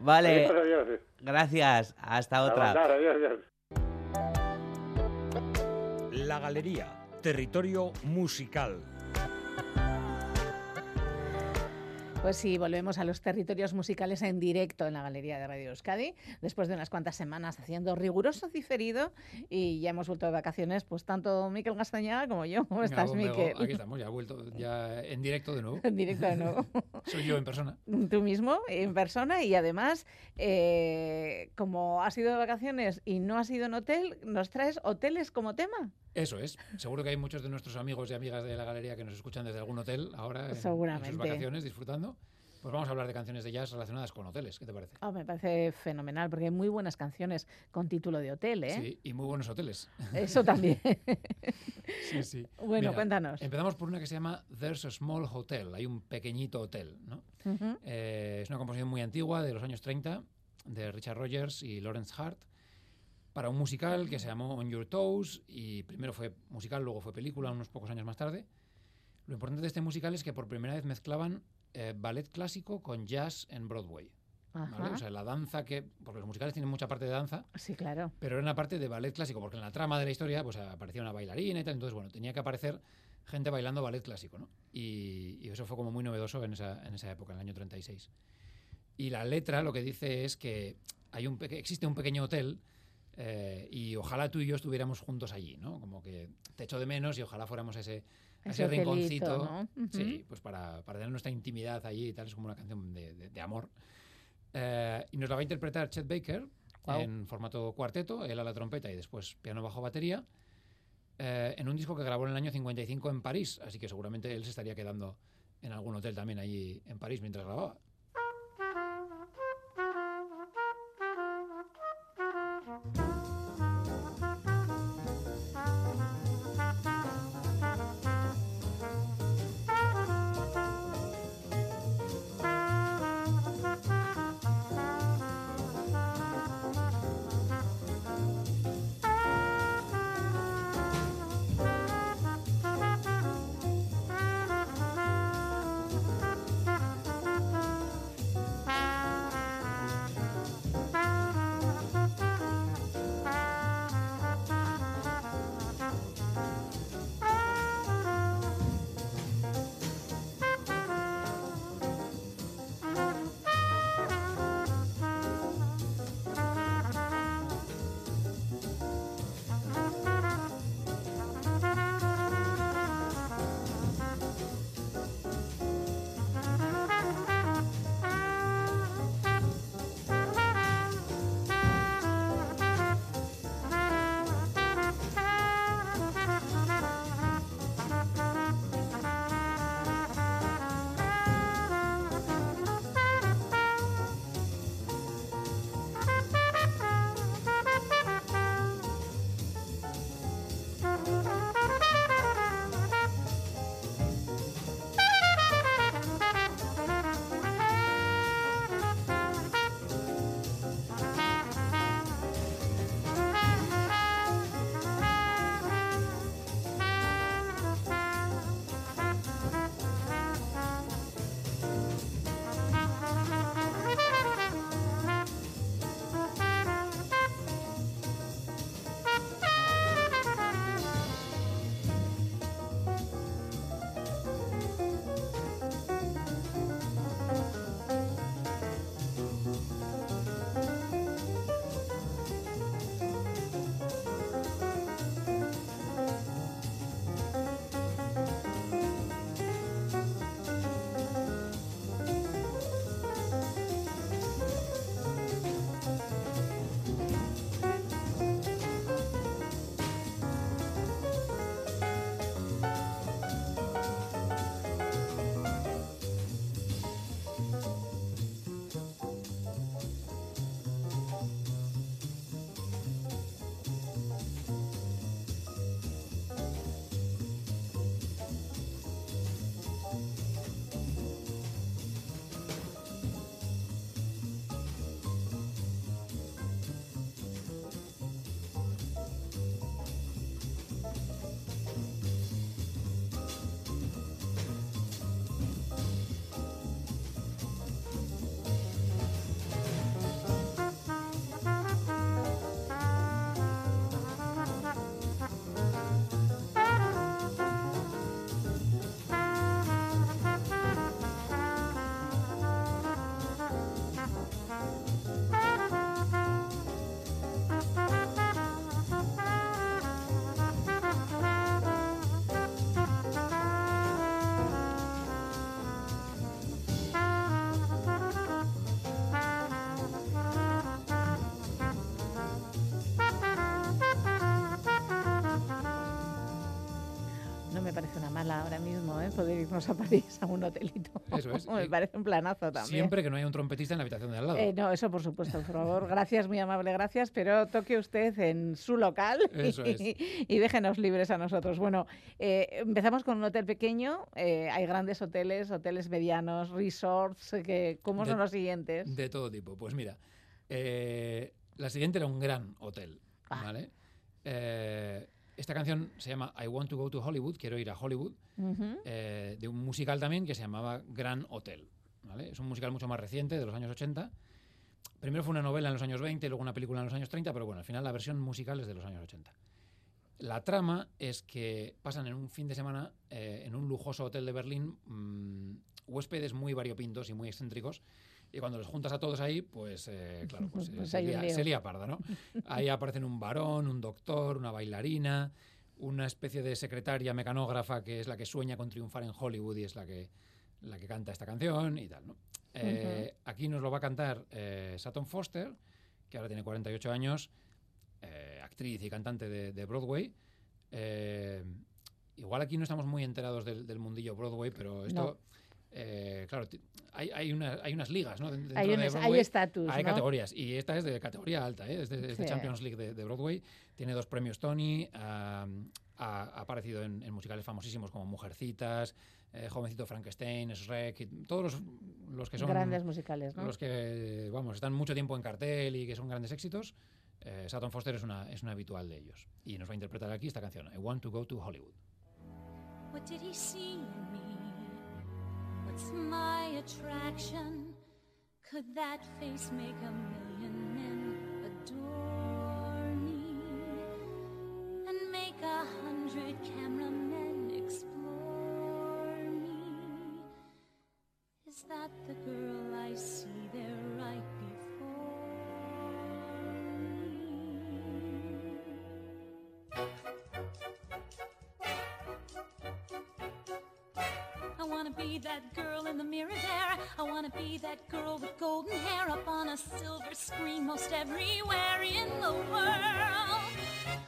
Vale, Adiós, adiós. gracias. Hasta otra. La Galería, territorio musical. Pues sí, volvemos a los territorios musicales en directo en la Galería de Radio Euskadi, después de unas cuantas semanas haciendo riguroso diferido y ya hemos vuelto de vacaciones, pues tanto Miquel Gastañaga como yo. ¿Cómo estás, Venga, Miquel? Aquí estamos, ya he vuelto ya en directo de nuevo. En directo de nuevo. Soy yo en persona. Tú mismo, en persona, y además, eh, como has ido de vacaciones y no has ido en hotel, ¿nos traes hoteles como tema? Eso es. Seguro que hay muchos de nuestros amigos y amigas de la galería que nos escuchan desde algún hotel ahora en, sus vacaciones disfrutando. Pues vamos a hablar de canciones de jazz relacionadas con hoteles. ¿Qué te parece? Oh, me parece fenomenal, porque hay muy buenas canciones con título de hotel, ¿eh? Sí, y muy buenos hoteles. Eso también. sí, sí. Bueno, cuéntanos. Empezamos por una que se llama There's a Small Hotel. Hay un pequeñito hotel, ¿no? Eh, es una composición muy antigua, de los años 30, de Richard Rogers y Lawrence Hart, para un musical que se llamó On Your Toes, y primero fue musical, luego fue película, unos pocos años más tarde. Lo importante de este musical es que por primera vez mezclaban eh, ballet clásico con jazz en Broadway. ¿vale? O sea, la danza que, porque los musicales tienen mucha parte de danza, Sí, claro. pero era una parte de ballet clásico, porque en la trama de la historia pues aparecía una bailarina y tal, entonces bueno, tenía que aparecer gente bailando ballet clásico, ¿no? Y, y eso fue como muy novedoso en esa, en esa época, en el año 36. Y la letra lo que dice es que hay un existe un pequeño hotel eh, y ojalá tú y yo estuviéramos juntos allí, ¿no? Como que te echo de menos y ojalá fuéramos a ese, a Ese rinconcito. Sí, pues para, para tener nuestra intimidad allí y tal, es como una canción de, de- de amor. Eh, y nos la va a interpretar Chet Baker en formato cuarteto, él a la trompeta y después piano bajo batería, eh, en un disco que grabó en el año 55 en París, así que seguramente él se estaría quedando en algún hotel también allí en París mientras grababa. Poder irnos a París a un hotelito. Eso es. Me Y parece un planazo también. Siempre que no haya un trompetista en la habitación de al lado. Eh, no, eso por supuesto, por favor. Gracias, muy amable, gracias. Pero toque usted en su local Eso es. y, déjenos libres a nosotros. Bueno, eh, empezamos con un hotel pequeño. eh, hay grandes hoteles, hoteles medianos, resorts. eh, Que, ¿Cómo De- son los siguientes? De todo tipo. Pues mira, eh, la siguiente era un gran hotel, Ah. ¿vale? Eh, esta canción se llama I Want to Go to Hollywood, quiero ir a Hollywood, eh, de un musical también que se llamaba Gran Hotel, ¿vale? Es un musical mucho más reciente, de los años 80. Primero fue una novela en los años 20, luego una película en los años 30, pero bueno, al final la versión musical es de los años 80. La trama es que pasan en un fin de semana eh, en un lujoso hotel de Berlín mm, huéspedes muy variopintos y muy excéntricos. Y cuando los juntas a todos ahí, pues eh, claro, pues, eh, Pues se, lía, lío. se lía parda, ¿no? Ahí aparecen un varón, un doctor, una bailarina, una especie de secretaria mecanógrafa que es la que sueña con triunfar en Hollywood y es la que, la que canta esta canción y tal, ¿no? Eh, Aquí nos lo va a cantar eh, Sutton Foster, que ahora tiene 48 años, eh, actriz y cantante de, de Broadway. Eh, igual aquí no estamos muy enterados del, del mundillo Broadway, pero esto, No. Eh, claro, hay, hay, una- hay unas ligas, ¿no? Dentro Hay de unas- hay Broadway estatus, Hay ¿no? categorías, y esta es de categoría alta, ¿eh? es de, es de Sí. Champions League de, de Broadway. Tiene dos premios Tony, ah, ha, ha aparecido en, en musicales famosísimos como Mujercitas, eh, Jovencito Frankenstein, Shrek, y todos los, los que son Grandes musicales, ¿no? los que vamos están mucho tiempo en cartel y que son grandes éxitos. Eh, Sutton Foster es una, es una habitual de ellos y nos va a interpretar aquí esta canción, I Want to Go to Hollywood. What did he see in me? What's my attraction? Could that face make a million men adore me? And make a hundred cameramen explore me? Is that the girl be that girl with golden hair up on a silver screen most everywhere in the world.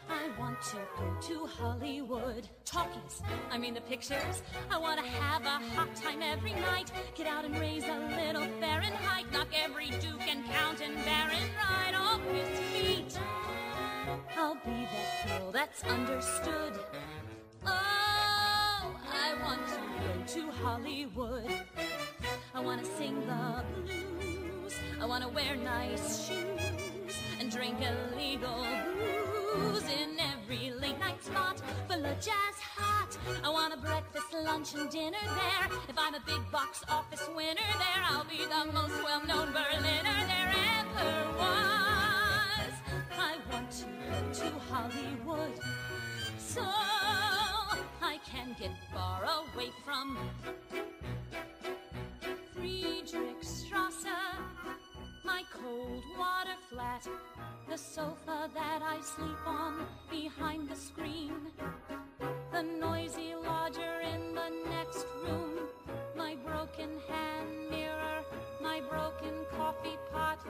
I want to go to Hollywood. Talkies, I mean the pictures. I wanna have a hot time every night. Get out and raise a little Fahrenheit. Knock every Duke and Count and Baron right off his feet. I'll be that girl that's understood. Oh, I want to go to Hollywood. I want to sing the blues. I want to wear nice shoes and drink illegal booze in every late night spot full of jazz hot. I want a breakfast, lunch, and dinner there. If I'm a big box office winner there, I'll be the most well-known Berliner there ever was. I want to go to Hollywood so I can get far away from Friedrichstrasse, my cold water flat, the sofa that I sleep on behind the screen, the noisy lodger in the next room, my broken hand mirror, my broken coffee pot.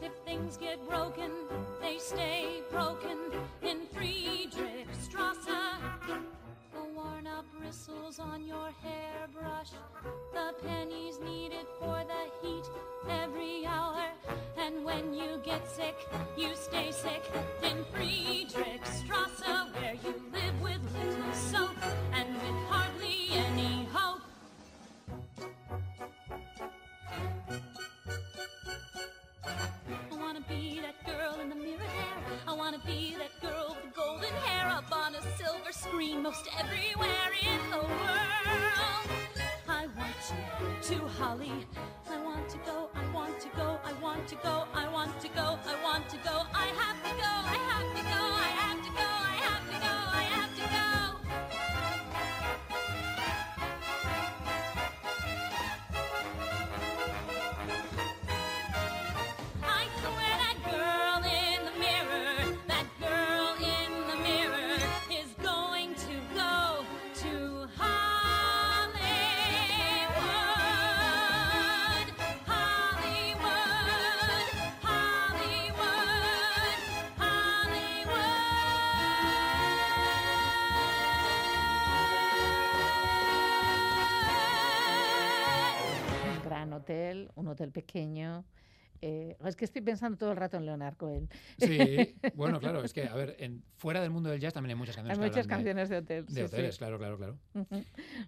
If things get broken, they stay broken in Friedrichstrasse. Worn bristles on your hairbrush, the pennies needed for the heat every hour. And when you get sick, you stay sick in Friedrichstrasse, where you live with little soap and with hardly wanna be that girl with golden hair up on a silver screen most everywhere in the world. I want to to Holly. I want to go, I want to go, I want to go, I want to go, I want to go. I have to go, I have to go, hotel pequeño. Eh, es que estoy pensando todo el rato en Leonard Cohen. Sí, bueno, claro, es que, a ver, en, fuera del mundo del jazz también hay muchas canciones. Hay muchas canciones de hotel. De sí, sí. hoteles, claro, claro, claro.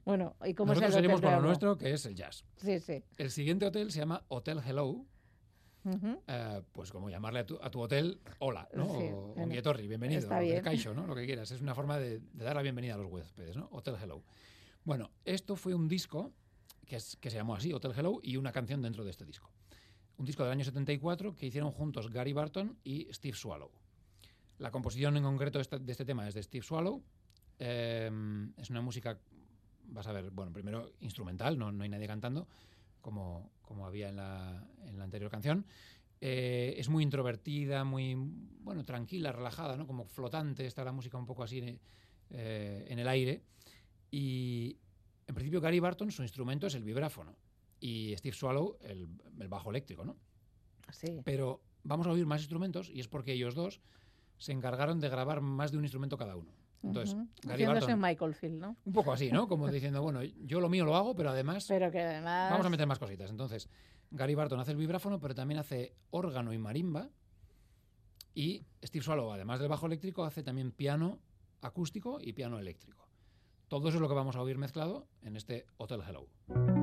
Bueno, ¿y cómo es el Nosotros de con lo nuestro, que es el jazz. Sí, sí. El siguiente hotel se llama Hotel Hello. Eh, pues como llamarle a tu, a tu hotel hola, ¿no? Sí, o bueno, Ongietorri, bienvenido, o bien. Kaixo, ¿no? Lo que quieras. Es una forma de, de dar la bienvenida a los huéspedes, ¿no? Hotel Hello. Bueno, esto fue un disco que, se llamó así, Hotel Hello, y una canción dentro de este disco. Un disco del año 74 que hicieron juntos Gary Barton y Steve Swallow. La composición en concreto de este, de este tema es de Steve Swallow. Eh, es una música, vas a ver, bueno, primero instrumental, no, no hay nadie cantando, como, como había en la, en la anterior canción. Eh, es muy introvertida, muy, bueno, tranquila, relajada, ¿no? Como flotante, está la música un poco así eh, en el aire. Y en principio Gary Barton, su instrumento es el vibráfono y Steve Swallow el, el bajo eléctrico, ¿no? Sí. Pero vamos a oír más instrumentos y es porque ellos dos se encargaron de grabar más de un instrumento cada uno. Entonces, Ujú. Gary Haciéndose Barton, Michael Field, ¿no? un poco así, ¿no? Como diciendo, bueno, yo lo mío lo hago, pero además Pero que además... vamos a meter más cositas. Entonces, Gary Barton hace el vibráfono, pero también hace órgano y marimba. Y Steve Swallow, además del bajo eléctrico, hace también piano acústico y piano eléctrico. Todo eso es lo que vamos a oír mezclado en este Hotel Hello.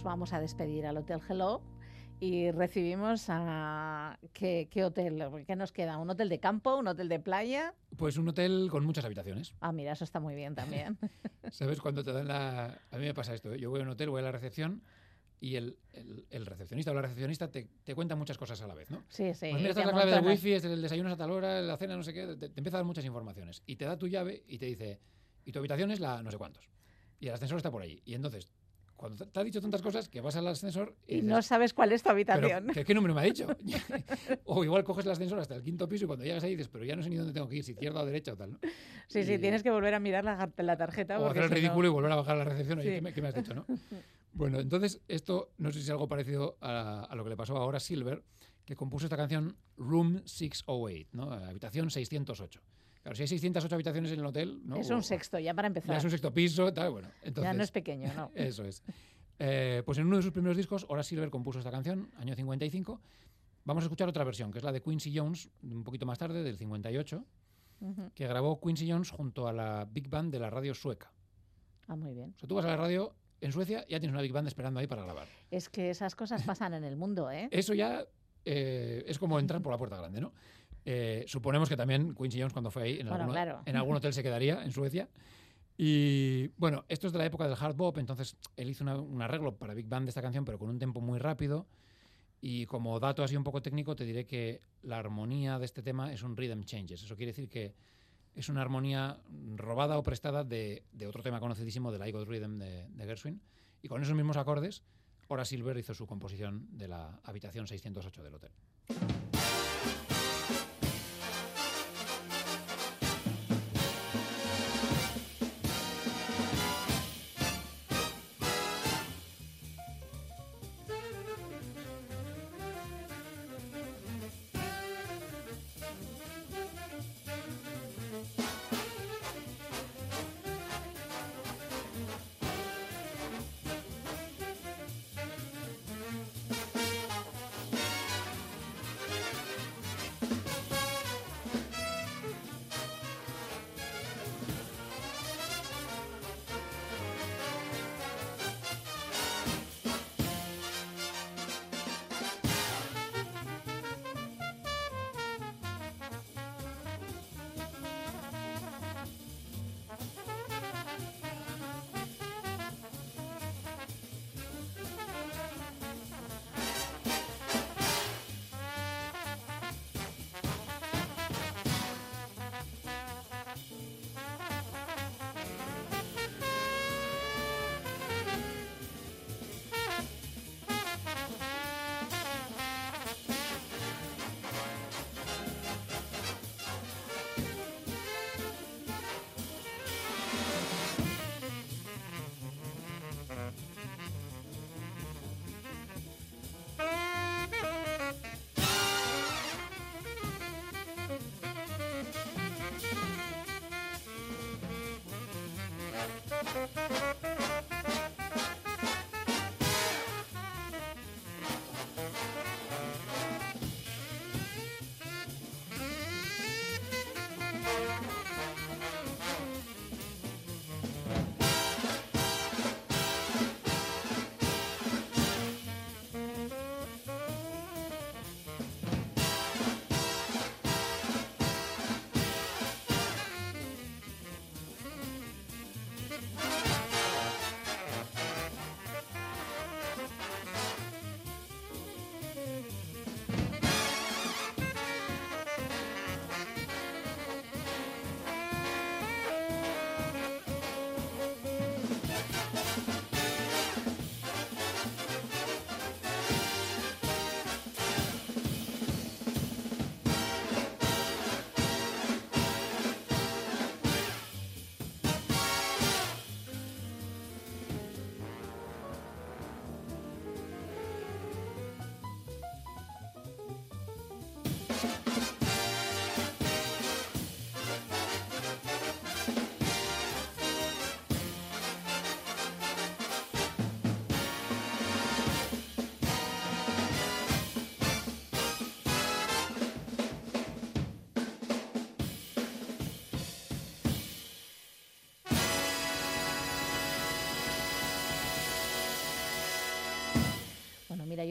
Nos vamos a despedir al Hotel Hello y recibimos a... ¿Qué, qué hotel? ¿Qué nos queda? ¿Un hotel de campo? ¿Un hotel de playa? Pues un hotel con muchas habitaciones. Ah, mira, eso está muy bien también. ¿Sabes cuando te dan la...? A mí me pasa esto. Yo voy a un hotel, voy a la recepción y el, el- el recepcionista o la recepcionista te, te cuenta muchas cosas a la vez, ¿no? Sí, sí. Pues mira, esta es la clave del wifi, es el desayuno es a tal hora, la cena no sé qué, te, te empieza a dar muchas informaciones. Y te da tu llave y te dice, y tu habitación es la no sé cuántos. Y el ascensor está por allí. Y entonces, cuando te, ha dicho tantas cosas, que vas al ascensor y, Y dices, no sabes cuál es tu "Pero, habitación. ¿qué, qué número me ha dicho? o igual coges el ascensor hasta el quinto piso y cuando llegas ahí dices, pero ya no sé ni dónde tengo que ir, si izquierda o derecha o tal, ¿no? Sí, sí, tienes que volver a mirar la, la tarjeta. O hacer el si no- ridículo y volver a bajar a la recepción. Oye. ¿qué, me, qué me has dicho, no? Bueno, entonces esto no sé si es algo parecido a, a lo que le pasó ahora a Silver, que compuso esta canción Room 608, ¿no? Habitación 608. Claro, si hay 608 habitaciones en el hotel, ¿no? Es un sexto, ya para ya empezar. es un sexto piso, tal, bueno. Ya Entonces, no es pequeño, ¿no? Eso es. Eh, pues en uno de sus primeros discos, Hora Silver compuso esta canción, año 55. Vamos a escuchar otra versión, que es la de Quincy Jones, un poquito más tarde, del 58, Ujú. que grabó Quincy Jones junto a la Big Band de la radio sueca. Ah, muy bien. O sea, tú vas a la radio en Suecia y ya tienes una Big Band esperando ahí para grabar. Es que esas cosas pasan en el mundo, ¿eh? Eso ya eh, es como entrar por la puerta grande, ¿no? Eh, suponemos que también Quincy Jones cuando fue ahí en, Bueno, algún, claro. en algún hotel se quedaría en Suecia. Y bueno, esto es de la época del hard bop, entonces él hizo una- un arreglo para Big Band de esta canción, pero con un tempo muy rápido. Y como dato así un poco técnico, te diré que la armonía de este tema es un rhythm changes. Eso quiere decir que es una armonía robada o prestada de, de otro tema conocidísimo del I Got Rhythm de, de Gershwin. Y con esos mismos acordes, Ora Silver hizo su composición de la habitación 608 del hotel.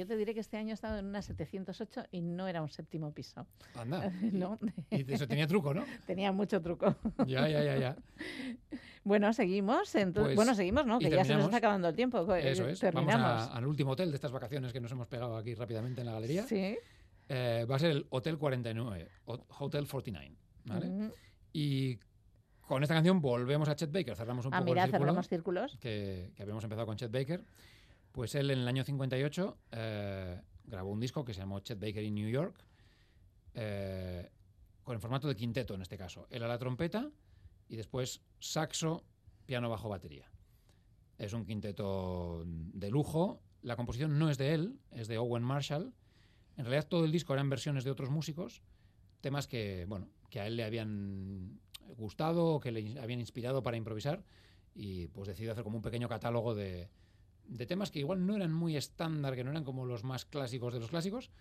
Te diré que este año he estado en una 708 y no era un séptimo piso. Anda. no. Y eso tenía truco, ¿no? Tenía mucho truco. Ya, ya, ya, ya. Bueno, seguimos. ento- Pues, bueno, seguimos, ¿no? Que ya se nos está acabando el tiempo. Eso eh, es. Terminamos. Vamos a- al último hotel de estas vacaciones que nos hemos pegado aquí rápidamente en la galería. Sí. Eh, va a ser el Hotel 49, o- Hotel 49. ¿vale? Ujú. Y con esta canción volvemos a Chet Baker, cerramos un Ah, poco mira, el círculo cerramos círculos. Que, que habíamos empezado con Chet Baker. Pues él en el año 58 eh, grabó un disco que se llamó Chet Baker in New York, eh, con el formato de quinteto en este caso. Él a la trompeta y después saxo, piano, bajo, batería. Es un quinteto de lujo. La composición no es de él, es de Owen Marshall. En realidad todo el disco eran versiones de otros músicos, temas que, bueno, que a él le habían gustado o que le habían inspirado para improvisar y pues decidió hacer como un pequeño catálogo de, de temas que igual no eran muy estándar, que no eran como los más clásicos de los clásicos,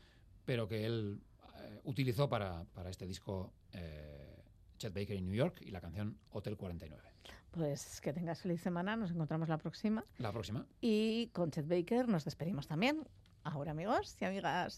pero que él eh, utilizó para, para este disco eh, Chet Baker en New York y la canción Hotel 49. Pues que tengas feliz semana. Nos encontramos la próxima. La próxima. Y con Chet Baker nos despedimos también. Ahora, amigos y amigas.